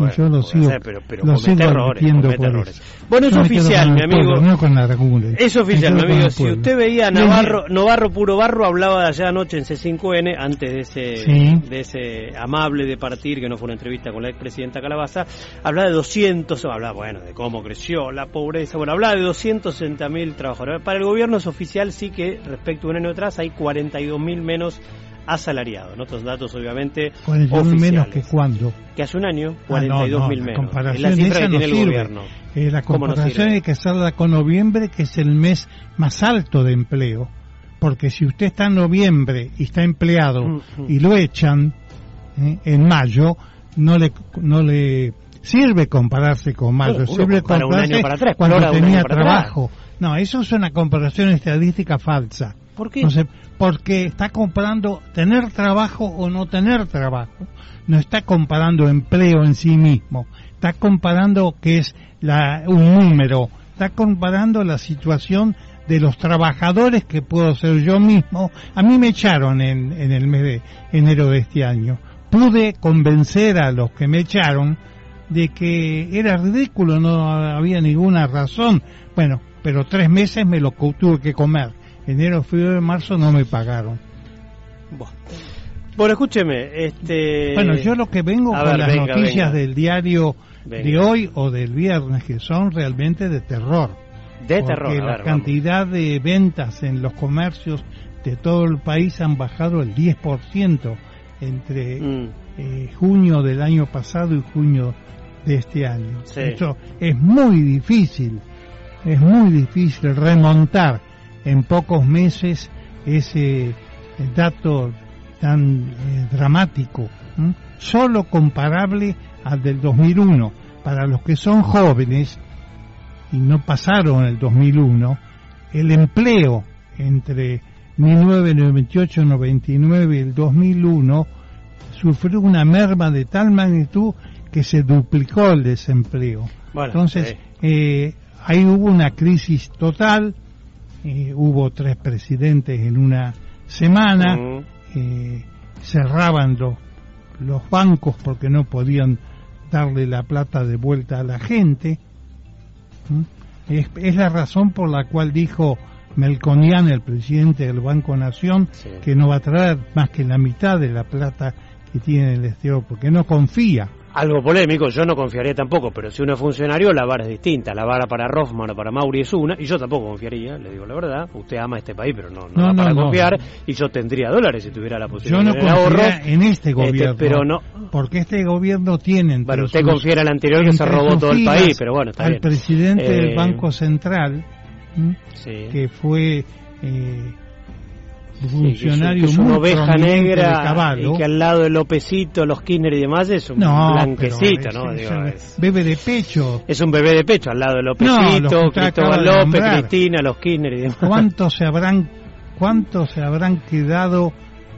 Bueno, yo lo sigo, pero, pero lo sigo errores, errores. Bueno, es oficial, mi amigo. es oficial, mi amigo. Si usted veía a Navarro, Navarro Puro Barro, hablaba de allá anoche en C5N, antes de ese, de ese amable de partir, que no fue una entrevista con la expresidenta Calabaza, hablaba de 200, hablaba, bueno, de cómo creció la pobreza, bueno, hablaba de 260 mil trabajadores. Para el gobierno es oficial, sí que respecto a un año atrás hay 42 mil menos asalariado. En otros datos, obviamente, 42 menos que cuándo. Que hace un año, 42 ah, mil menos. es la cifra que tiene el gobierno. Eh, la comparación hay que hacerla con noviembre, que es el mes más alto de empleo. Porque si usted está en noviembre y está empleado y lo echan eh, en mayo, no le, no le sirve compararse con mayo, sirve compararse cuando tenía trabajo. No, eso es una comparación estadística falsa. ¿Por qué? porque está comparando tener trabajo o no tener trabajo. No está comparando empleo en sí mismo. Está comparando que es la, un número. Está comparando la situación de los trabajadores que puedo ser yo mismo. A mí me echaron en, en el mes de enero de este año. Pude convencer a los que me echaron de que era ridículo, no había ninguna razón. Bueno, pero tres meses me lo tuve que comer enero, febrero, marzo no me pagaron. Bueno, escúcheme, este... Bueno, yo lo que vengo con las noticias del diario de hoy o del viernes, que son realmente de terror. De terror. Porque la cantidad de ventas en los comercios de todo el país han bajado el 10% entre mm. eh, junio del año pasado y junio de este año. Eso es muy difícil, es muy difícil remontar en pocos meses ese eh, dato tan eh, dramático, solo comparable al del 2001. Para los que son jóvenes y no pasaron el 2001, el empleo entre 1998, 99 y el 2001 sufrió una merma de tal magnitud que se duplicó el desempleo. Entonces, eh, ahí hubo una crisis total, eh, hubo tres presidentes en una semana, eh, cerraban los, los bancos porque no podían darle la plata de vuelta a la gente. Es, es, la razón por la cual dijo Melconian, el presidente del Banco Nación, que no va a traer más que la mitad de la plata que tiene el exterior, porque no confía algo polémico, yo no confiaría tampoco, pero si uno es funcionario, la vara es distinta. La vara para Rothman o para Mauri es una, y yo tampoco confiaría, le digo la verdad. Usted ama este país, pero no, no, para confiar, y yo tendría dólares si tuviera la posibilidad yo no de ahorro. en este, este gobierno, pero no. Porque este gobierno tiene. Bueno, usted confía en el anterior que se robó todo el país, pero bueno, está al presidente del eh, Banco Central, que fue. Eh, funcionario es, una oveja negra y que al lado de Lópezito, los Kirchner y demás es un blanquecito, ¿no? bebé de pecho. Es un bebé de pecho al lado de Lópezito, Cristóbal López, Cristina, los Kirchner y demás. ¿Cuántos se habrán, cuántos se habrán quedado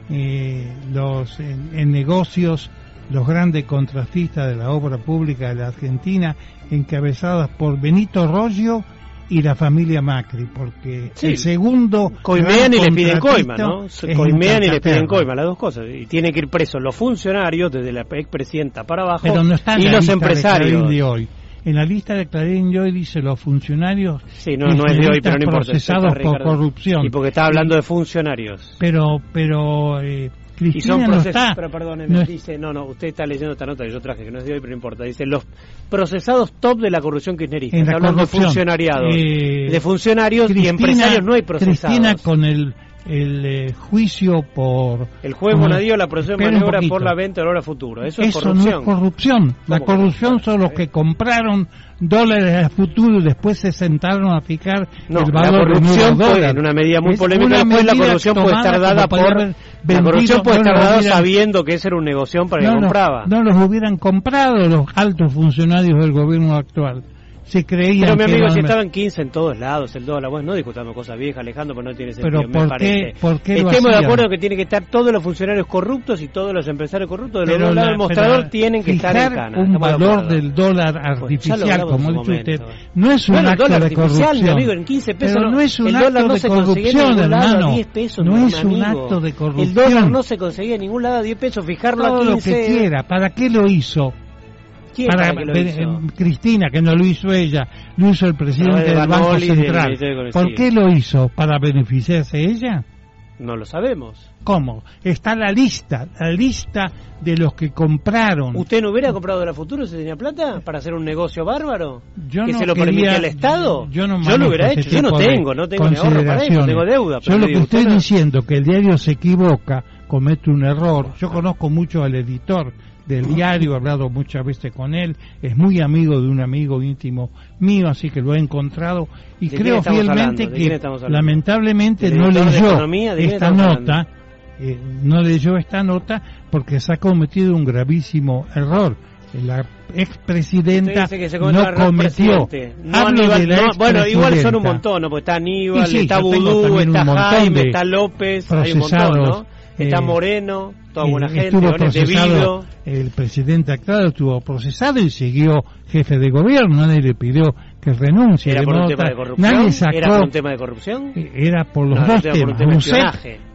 eh, los en, negocios los grandes contratistas de la obra pública de la Argentina encabezadas por Benito Rollo y la familia Macri, porque el segundo... Coimean y le piden coima, ¿no? Coimean y le piden coima, las dos cosas. Y tiene que ir presos los funcionarios, desde la expresidenta para abajo, y los empresarios. De hoy. En la lista de Clarín de hoy dice los funcionarios sí, no, no es de hoy, pero no importa, procesados por corrupción. Y porque está hablando de funcionarios. Pero, pero eh, y son procesos, pero perdóneme, no dice, no, no, usted está leyendo esta nota que yo traje, que no es de hoy, pero no importa. Dice, los procesados top de la corrupción kirchnerista. Está hablando de funcionariado. Eh, de funcionarios y empresarios no hay procesados. Cristina con el el eh, juicio por... El juez Bonadío la procesión de maniobra por la venta de hora futuro. Eso, es corrupción. no es corrupción. La corrupción son los que compraron dólares a futuro y después se sentaron a fijar el valor la corrupción de en una medida muy polémica, después la corrupción puede estar dada por... La corrupción puede estar dada sabiendo que ese era un negocio para que compraba. No los hubieran comprado los altos funcionarios del gobierno actual se creían Pero mi amigo, si estaban 15 en todos lados, el dólar, bueno, no discutamos cosas viejas, Alejandro, pero no tiene sentido, Pero me ¿por parece. qué- por qué lo Estemos de acuerdo que tienen que estar todos los funcionarios corruptos y todos los empresarios corruptos de los Pero dos lados la- del mostrador pero tienen que estar en cana. un de valor del dólar artificial, como dice usted, no es un Bueno, el acto dólar de artificial, mi corrupción. amigo, en 15 pesos Pero no- es un el acto no de corrupción, hermano. 10 pesos, no es un acto de El corrupción. dólar no se conseguía en ningún lado a 10 pesos, fijarlo Todo a lo 15. que quiera. ¿Para qué lo hizo? ¿Quién para lo hizo? Cristina, que no lo hizo ella, lo hizo el presidente de del Banco Banoli Central. De ¿Por qué lo hizo? ¿Para beneficiarse ella? No lo sabemos. ¿Cómo? Está la lista, la lista de los que compraron. ¿Usted no hubiera comprado de la Futuro si tenía plata para hacer un negocio bárbaro? Yo ¿Que no se lo permitía el Estado? Yo, no lo manejo hubiera hecho. Yo no tengo, no tengo ni ahorro para eso, tengo deuda. Yo pero lo digo, que usted estoy no- diciendo que el diario se equivoca, comete un error. Yo conozco mucho al editor del diario, he hablado muchas veces con él, es muy amigo de un amigo íntimo mío, así que lo he encontrado y ¿De quién creo fielmente que lamentablemente ¿Del no leyó esta nota, eh, no leyó esta nota porque se ha cometido un gravísimo error. La expresidenta no cometió. No, Hablo Aníbal, de la no, bueno, igual son un montón, ¿no? Porque está Aníbal, sí, está Vudú, está Jaime, está López, hay un montón, ¿no? Está eh, Moreno, toda Eh, buena gente, procesado, el presidente actual estuvo procesado y siguió jefe de gobierno, nadie le pidió que renuncie. ¿Era por un tema de corrupción? Nadie sacó, ¿Era por un tema de corrupción? eh, era por los No, dos temas.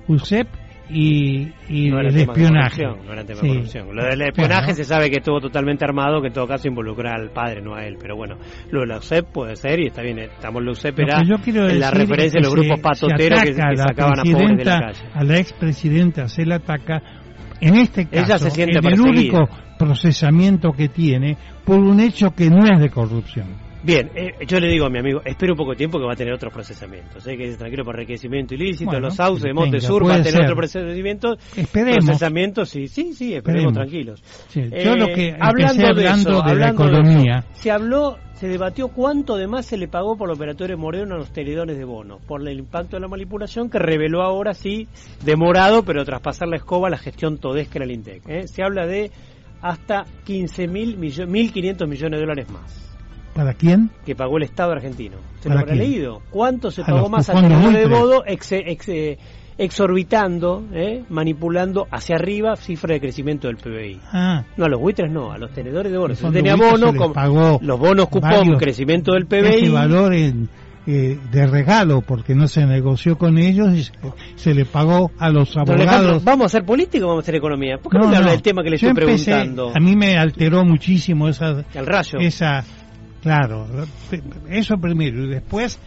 USEP y, y No era el tema espionaje. no era tema Sí. de corrupción. Lo del espionaje se sabe que estuvo totalmente armado, que en todo caso involucra al padre, no a él. Pero bueno, lo de la USEP puede ser y está bien. Estamos en la USEP, Lo era que yo quiero en la referencia de los grupos patoteros que, que a la sacaban a pobres de la calle. A la expresidenta se la ataca, en este Ella caso, se siente en el único procesamiento que tiene por un hecho que no es de corrupción. Bien, eh, yo le digo a mi amigo, espera un poco de tiempo que va a tener otros procesamientos. ¿eh? Que tranquilo por enriquecimiento ilícito, Bueno, los sauces de Montesur va a tener ser. otro procedimiento. Esperemos. Procesamiento, sí, sí, sí, esperemos, Esperemos. tranquilos. Sí, yo lo que hablando de eso, de la hablando de economía. eso, se habló, se debatió cuánto además se le pagó por los operadores Moreno a los tenedores de bonos, por el impacto de la manipulación que reveló ahora sí, demorado, pero tras pasar la escoba la gestión todesca en el INTEC. ¿eh? Se habla de hasta 15 mil millones, 1.500 millones de dólares más ¿Para quién? que pagó el Estado argentino. ¿Se lo ¿Para habrá leído? ¿Cuánto se A pagó más a tenedores de bono ex, ex- eh, exorbitando, eh, manipulando hacia arriba cifra de crecimiento del PBI? Ah, No, a los buitres no, a los tenedores de bonos. Si fondo tenía buitre bono, se les con pagó los bonos cupón, crecimiento del ese PBI. valor en, eh, de regalo porque no se negoció con ellos y se, se le pagó a los Alejandro, abogados. ¿Vamos a hacer política o vamos a hacer economía? ¿Por qué no, me habla del tema que le Yo estoy empecé- preguntando? A mí me alteró muchísimo esa, El rayo. esa, claro, eso primero y después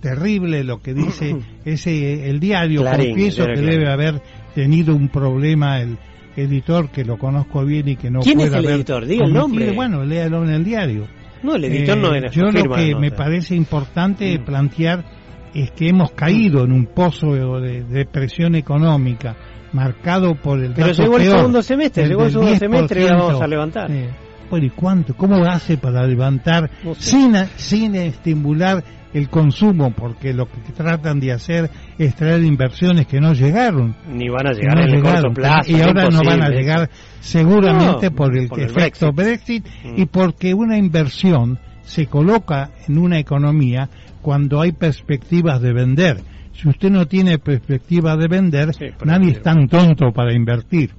terrible lo que dice ese el diario. Clarín, Confieso que debe haber tenido un problema el editor que lo conozco bien y que no ¿Quién es el haber editor? Diga el nombre. Bueno, léalo en el diario. No, el editor Eh, no era Yo lo que me parece importante Mm. plantear es que hemos caído en un pozo de depresión económica marcado por el Pero dato llegó el peor, segundo semestre, llegó el del segundo semestre y 10%. vamos a levantar. Eh, ¿y cuánto? ¿Cómo hace para levantar No sé. sin, sin estimular el consumo? Porque lo que tratan de hacer es traer inversiones que no llegaron. Ni van a llegar no en el llegaron, corto plazo. y ahora no van a llegar seguramente No, por el por el efecto Brexit. Brexit, Mm. y porque una inversión se coloca en una economía cuando hay perspectivas de vender. Si usted no tiene perspectiva de vender, Sí, nadie es tan tonto para invertir,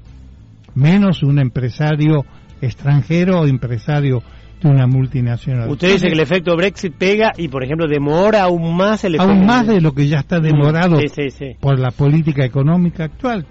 menos un empresario extranjero o empresario de una multinacional. Usted dice que el efecto Brexit pega y, por ejemplo, demora aún más el efecto. aún más de lo que ya está demorado Sí, sí, sí. por la política económica actual.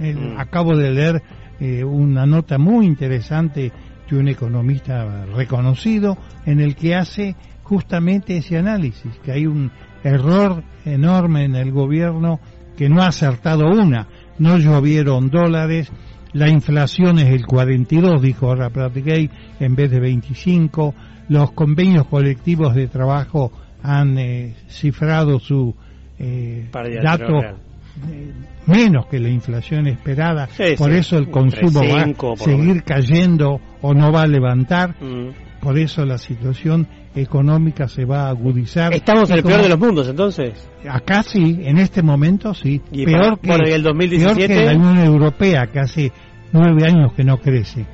Eh, Mm. Acabo de leer eh, una nota muy interesante de un economista reconocido en el que hace justamente ese análisis, que hay un error enorme en el gobierno que no ha acertado una, no llovieron dólares, la inflación es el 42, dijo ahora Pratigay, en vez de 25, los convenios colectivos de trabajo han eh, cifrado su eh, dato eh, menos que la inflación esperada, Sí, por sí, eso el consumo va a seguir cayendo o no va a levantar, Mm. Por eso la situación económica se va a agudizar. Estamos en el peor de los mundos, entonces. Acá sí, en este momento sí. Y peor, para- que, bueno, ¿y el 2017? peor que la Unión Europea, que hace nueve años que no crece.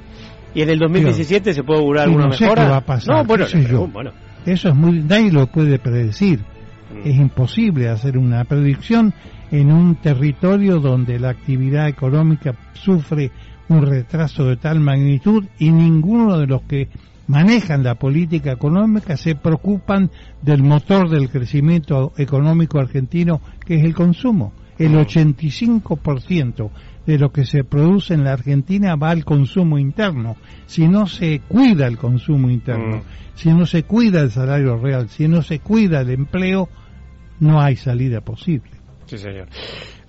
¿Y en el 2017 se puede augurar alguna no sé mejora? qué va a pasar, No, yo. bueno. Eso es muy, nadie lo puede predecir. Mm. Es imposible hacer una predicción en un territorio donde la actividad económica sufre un retraso de tal magnitud y ninguno de los que manejan la política económica se preocupan del motor del crecimiento económico argentino, que es el consumo. El 85% de lo que se produce en la Argentina va al consumo interno. Si no se cuida el consumo interno, mm. si no se cuida el salario real, si no se cuida el empleo, no hay salida posible. Sí, señor.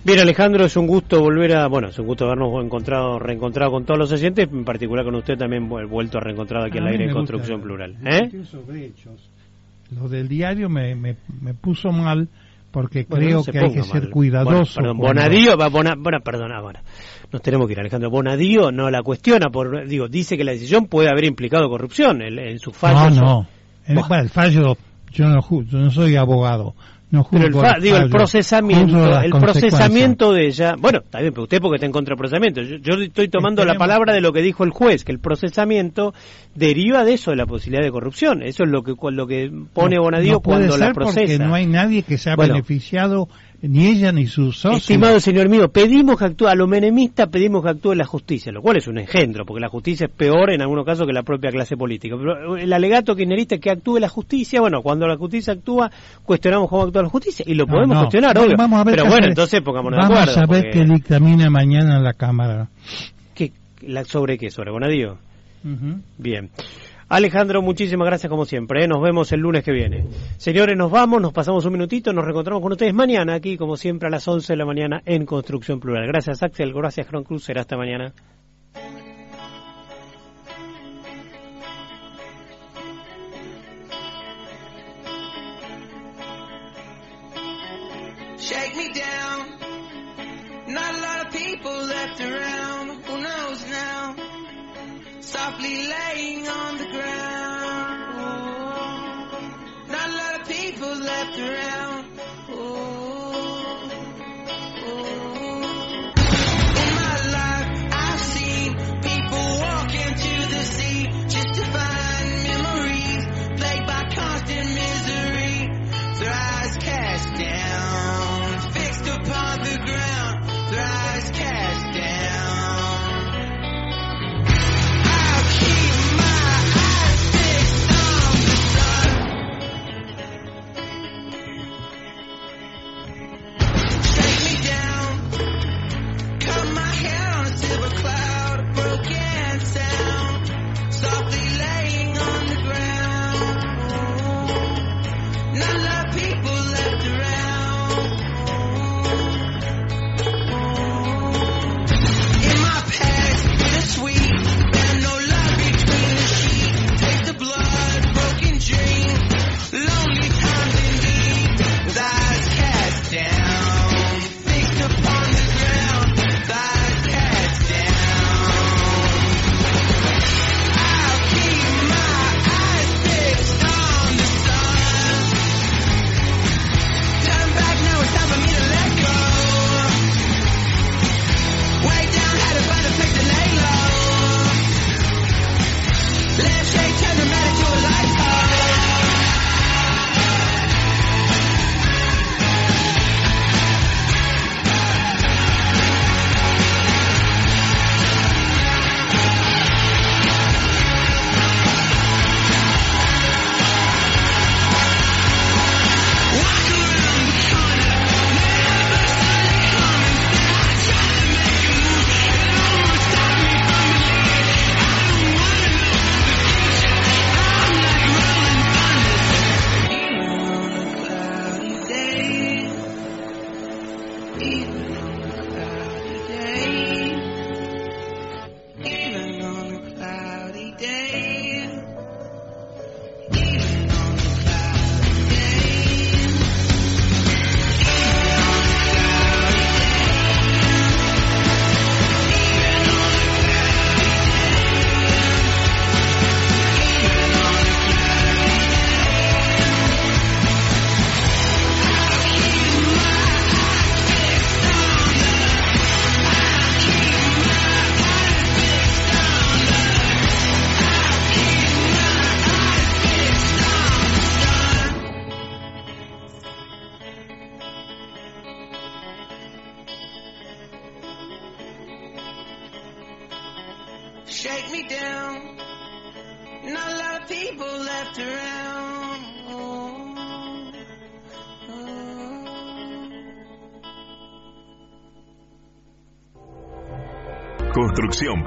Bien, Alejandro, es un gusto volver a, bueno, es un gusto habernos encontrado, reencontrado con todos los oyentes, en particular con usted también vuelto a reencontrado aquí en la aire en Construcción Plural. ¿Eh? Lo del diario me, me, puso mal porque creo que hay que ser cuidadoso. perdón, Bonadío, va, bona, bueno, perdón, ahora, nos tenemos que ir, Alejandro. Bonadío no la cuestiona, por, digo, dice que la decisión puede haber implicado corrupción en, su fallo. No, no, el fallo, yo no, yo no soy abogado, pero el, digo, el procesamiento, el procesamiento de ella, bueno, está bien, pero usted porque está en contra del procesamiento. Yo, estoy tomando la palabra de lo que dijo el juez, que el procesamiento deriva de eso, de la posibilidad de corrupción. Eso es lo que lo que pone Bonadío cuando la procesa. Porque no hay nadie que se ha beneficiado ni ella ni sus socios. Estimado señor mío, pedimos que actúe, a lo menemista pedimos que actúe la justicia, lo cual es un engendro, porque la justicia es peor en algunos casos que la propia clase política. Pero el alegato kirchnerista es que actúe la justicia, bueno, cuando la justicia actúa, cuestionamos cómo actúa la justicia, y lo podemos cuestionar, obvio. Vamos a ver pero bueno, entonces pongámonos de acuerdo. Vamos a ver qué dictamina mañana en la Cámara. ¿Qué, la, ¿Sobre qué? ¿Sobre Bonadío? Bien. Alejandro, muchísimas gracias como siempre. ¿eh? Nos vemos el lunes que viene. Señores, nos vamos, nos pasamos un minutito, nos reencontramos con ustedes mañana aquí, como siempre, a las 11 de la mañana en Construcción Plural. Gracias, Axel. Gracias, Cron Cruz. Será hasta mañana. Shake me down. Not a lot of people left around. Who knows now? Softly laying on the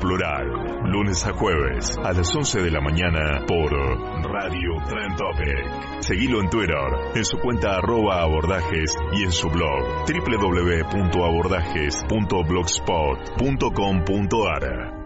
Plural, lunes a jueves a las 11 de la mañana por Radio Trend Topic. Seguilo en Twitter, en su cuenta arroba abordajes y en su blog www.abordajes.blogspot.com.ar.